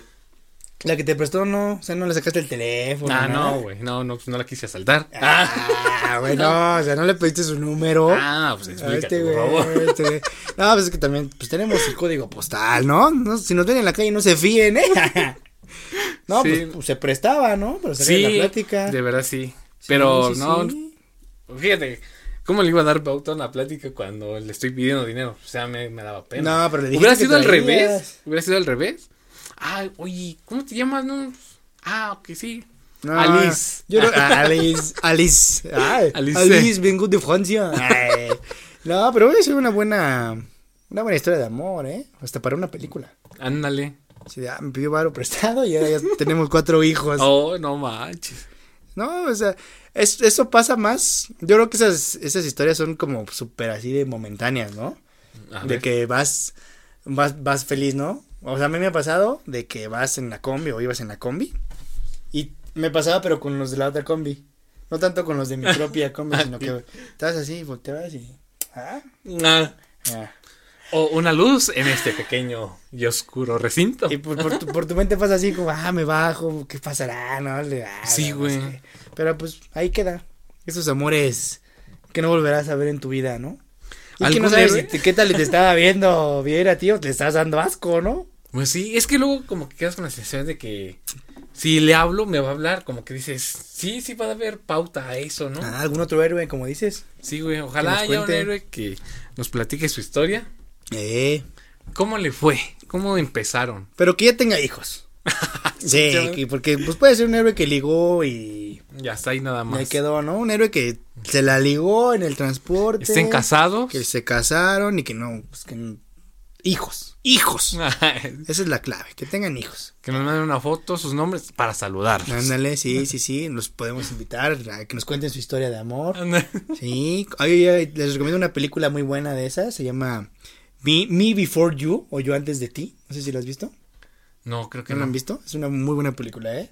La que te prestó, no. O sea, no le sacaste el teléfono. Ah, no, güey. No, no, pues no la quise asaltar. Ah, Ah, bueno, o sea, no le pediste su número. ah pues explícate, este güey, este güey. No, pues es que también, pues tenemos el código postal, ¿no? No, Si nos ven en la calle, no se fíen, ¿eh? No, Sí. pues, pues, se prestaba, ¿no? Pero sacar Sí, la plática. de verdad sí. Pero Sí, no, fíjate, ¿cómo le iba a dar pauta a una plática cuando le estoy pidiendo dinero? O sea, me, me daba pena. No, pero le dijiste ¿Hubiera sido al revés? ¿Hubiera sido al revés? Ah, oye, ¿cómo te llamas? No? Ah, ok, sí. No, Alice. Yo no, Alice, Alice. Ay, Alice. Alice. vengo de Francia. Ay. No, pero sido una buena, una buena historia de amor, ¿eh? Hasta para una película. Ándale. Ah, me pidió varo prestado y ahora ya tenemos cuatro hijos. Oh, no manches. No, o sea, es- eso pasa más. Yo creo que esas, esas historias son como súper así de momentáneas, ¿no? A de ver. que vas, vas, vas feliz, ¿no? O sea, a mí me ha pasado de que vas en la combi o ibas en la combi. Y me pasaba, pero con los de la otra combi. No tanto con los de mi propia combi, sino que estabas así, volteabas y. Ah, Ah, ah. O una luz en este pequeño y oscuro recinto. Y por, por tu, por tu mente pasa así como, ah, me bajo, ¿qué pasará? No, Le- ah, Sí, no güey. sé. Pero pues ahí queda. Esos amores que no volverás a ver en tu vida, ¿no? Y que ¿Algún no sabes héroe? si te- qué tal te estaba viendo bien a ti o te estás dando asco, ¿no? Pues sí, es que luego como que quedas con la sensación de que si le hablo me va a hablar, como que dices, sí, sí va a haber pauta a eso, ¿no? Ah, algún otro héroe, como dices. Sí, güey, ojalá nos haya un cuente. héroe que nos platique su historia. Eh. ¿Cómo le fue? ¿Cómo empezaron? Pero que ya tenga hijos. Sí, que- porque pues puede ser un héroe que ligó y Ya está ahí nada más. me quedó, ¿no? Un héroe que se la ligó en el transporte. Estén casados. Que se casaron y que no, pues que no- hijos, hijos. Esa es la clave, que tengan hijos. que nos manden una foto, sus nombres, para saludar. Ándale, sí, sí, sí, los podemos invitar a que nos cuenten su historia de amor. Sí, ay, ay, les recomiendo una película muy buena de esas, se llama Me, Me Before You o Yo Antes de Ti, no sé si la has visto. No, creo que ¿No no. la han visto? Es una muy buena película, ¿eh?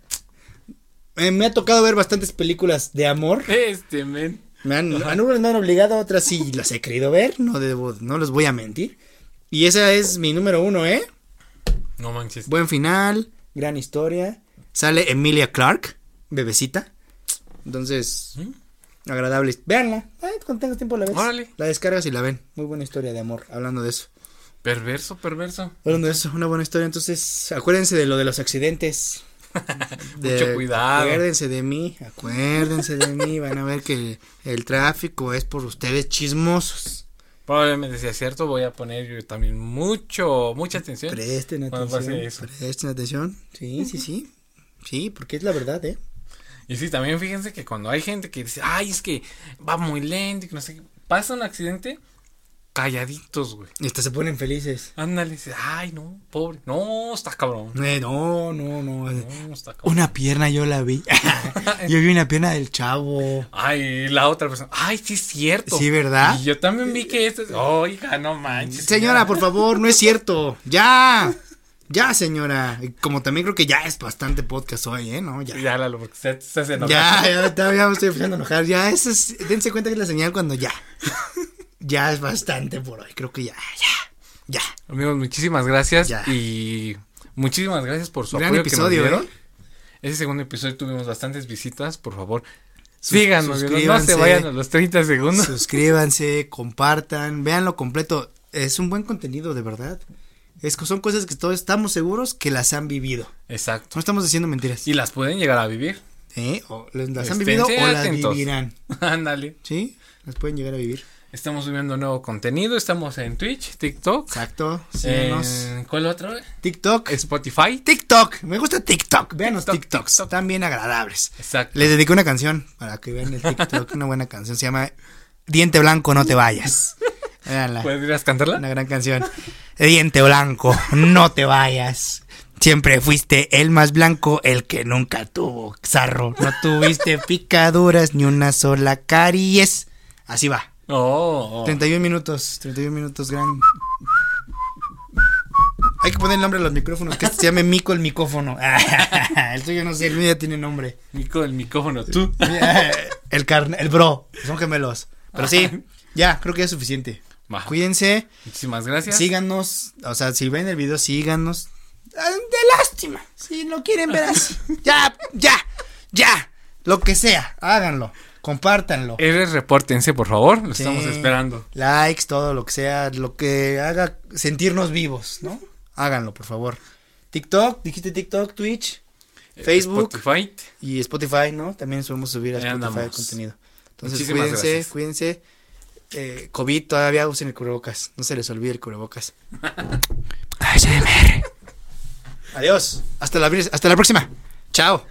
Eh, me ha tocado ver bastantes películas de amor. Este, men. Me han, algunas me han obligado, otras sí las he querido ver. No debo, no les voy a mentir. Y esa es mi número uno, ¿eh? No manches. Buen final, gran historia. Sale Emilia Clark, bebecita. Entonces, agradable. Véanla. Ay, cuando tengas tiempo la ves. Órale. La descargas y la ven. Muy buena historia de amor, hablando de eso. Perverso, perverso. Hablando de eso, una buena historia. Entonces, acuérdense de lo de los accidentes. Mucho cuidado. Acuérdense de mí, acuérdense de mí. Van a ver que el tráfico es por ustedes chismosos. Probablemente sea cierto, voy a poner yo también mucho, mucha atención. Presten pase atención. eso. Presten atención. Sí, sí, sí. Sí, porque es la verdad, ¿eh? Y sí, también fíjense que cuando hay gente que dice, ay, es que va muy lento y que no sé qué, pasa un accidente, calladitos, güey. Y hasta se ponen felices. Ándale, dice, ay, no, pobre. No, está cabrón. Eh, no, no, no. No, está cabrón. Una pierna yo la vi. yo vi una pierna del chavo. Ay, la otra persona, ay, sí es cierto. Sí, ¿verdad? Y yo también vi que esto es, oiga, no manches. Señora, por favor, no es cierto. Ya. Ya, señora. Como también creo que ya es bastante podcast hoy, ¿eh? No, ya. Ya, Lalo, porque se, se ya, ya, ya me estoy empezando a enojar. Ya, eso es, dense cuenta que es la señal cuando ya. Ya es bastante por hoy. Creo que ya, ya, ya. Amigos, muchísimas gracias. Ya. Y muchísimas gracias por su Gran apoyo episodio, que nos dieron. ¿eh? Ese segundo episodio tuvimos bastantes visitas, por favor. Síganos, no se vayan a los 30 segundos. Suscríbanse, compartan, véanlo completo. Es un buen contenido, de verdad. Es, son cosas que todos estamos seguros que las han vivido. Exacto. No estamos diciendo mentiras. Y las pueden llegar a vivir. ¿Eh? O las han vivido o las vivirán. Ándale. ¿Sí? Las pueden llegar a vivir. Estamos subiendo nuevo contenido. Estamos en Twitch, TikTok. Exacto. Síganos. en- ¿Cuál otro? TikTok. Spotify. TikTok. Me gusta TikTok. Vean los TikTok, TikToks. TikTok. Están bien agradables. Exacto. Les dedico una canción para que vean el TikTok. una buena canción. Se llama Diente Blanco, no te vayas. Veanla. ¿Podrías cantarla? Una gran canción. Diente Blanco, no te vayas. Siempre fuiste el más blanco, el que nunca tuvo zarro. No tuviste picaduras ni una sola caries. Así va. Oh, oh. 31 minutos, 31 minutos, gran. Hay que poner el nombre a los micrófonos, que se llame Mico el micófono. el tuyo no sé, el mío ya tiene nombre. Mico, el micrófono. ¿Tú? El carne, el bro, son gemelos. Pero sí, ya, creo que ya es suficiente. Cuídense, Muchísimas gracias. síganos, o sea, si ven el video, síganos. Ah, De lástima, si lo quieren ver así. Ya, ya, ya, lo que sea, háganlo, compártanlo. Eres repórtense, por favor. Lo Sí. estamos esperando. Likes, todo lo que sea, lo que haga sentirnos vivos, ¿no? Háganlo, por favor. TikTok, dijiste TikTok, Twitch, Facebook Spotify. y Spotify, ¿no? También subimos subir a Ahí Spotify andamos. contenido. Entonces, Muchísimas cuídense, gracias. cuídense. Eh, COVID, todavía usen el cubrebocas. No se les olvide el cubrebocas. ASMR. Adiós. Hasta la, hasta la próxima. Chao.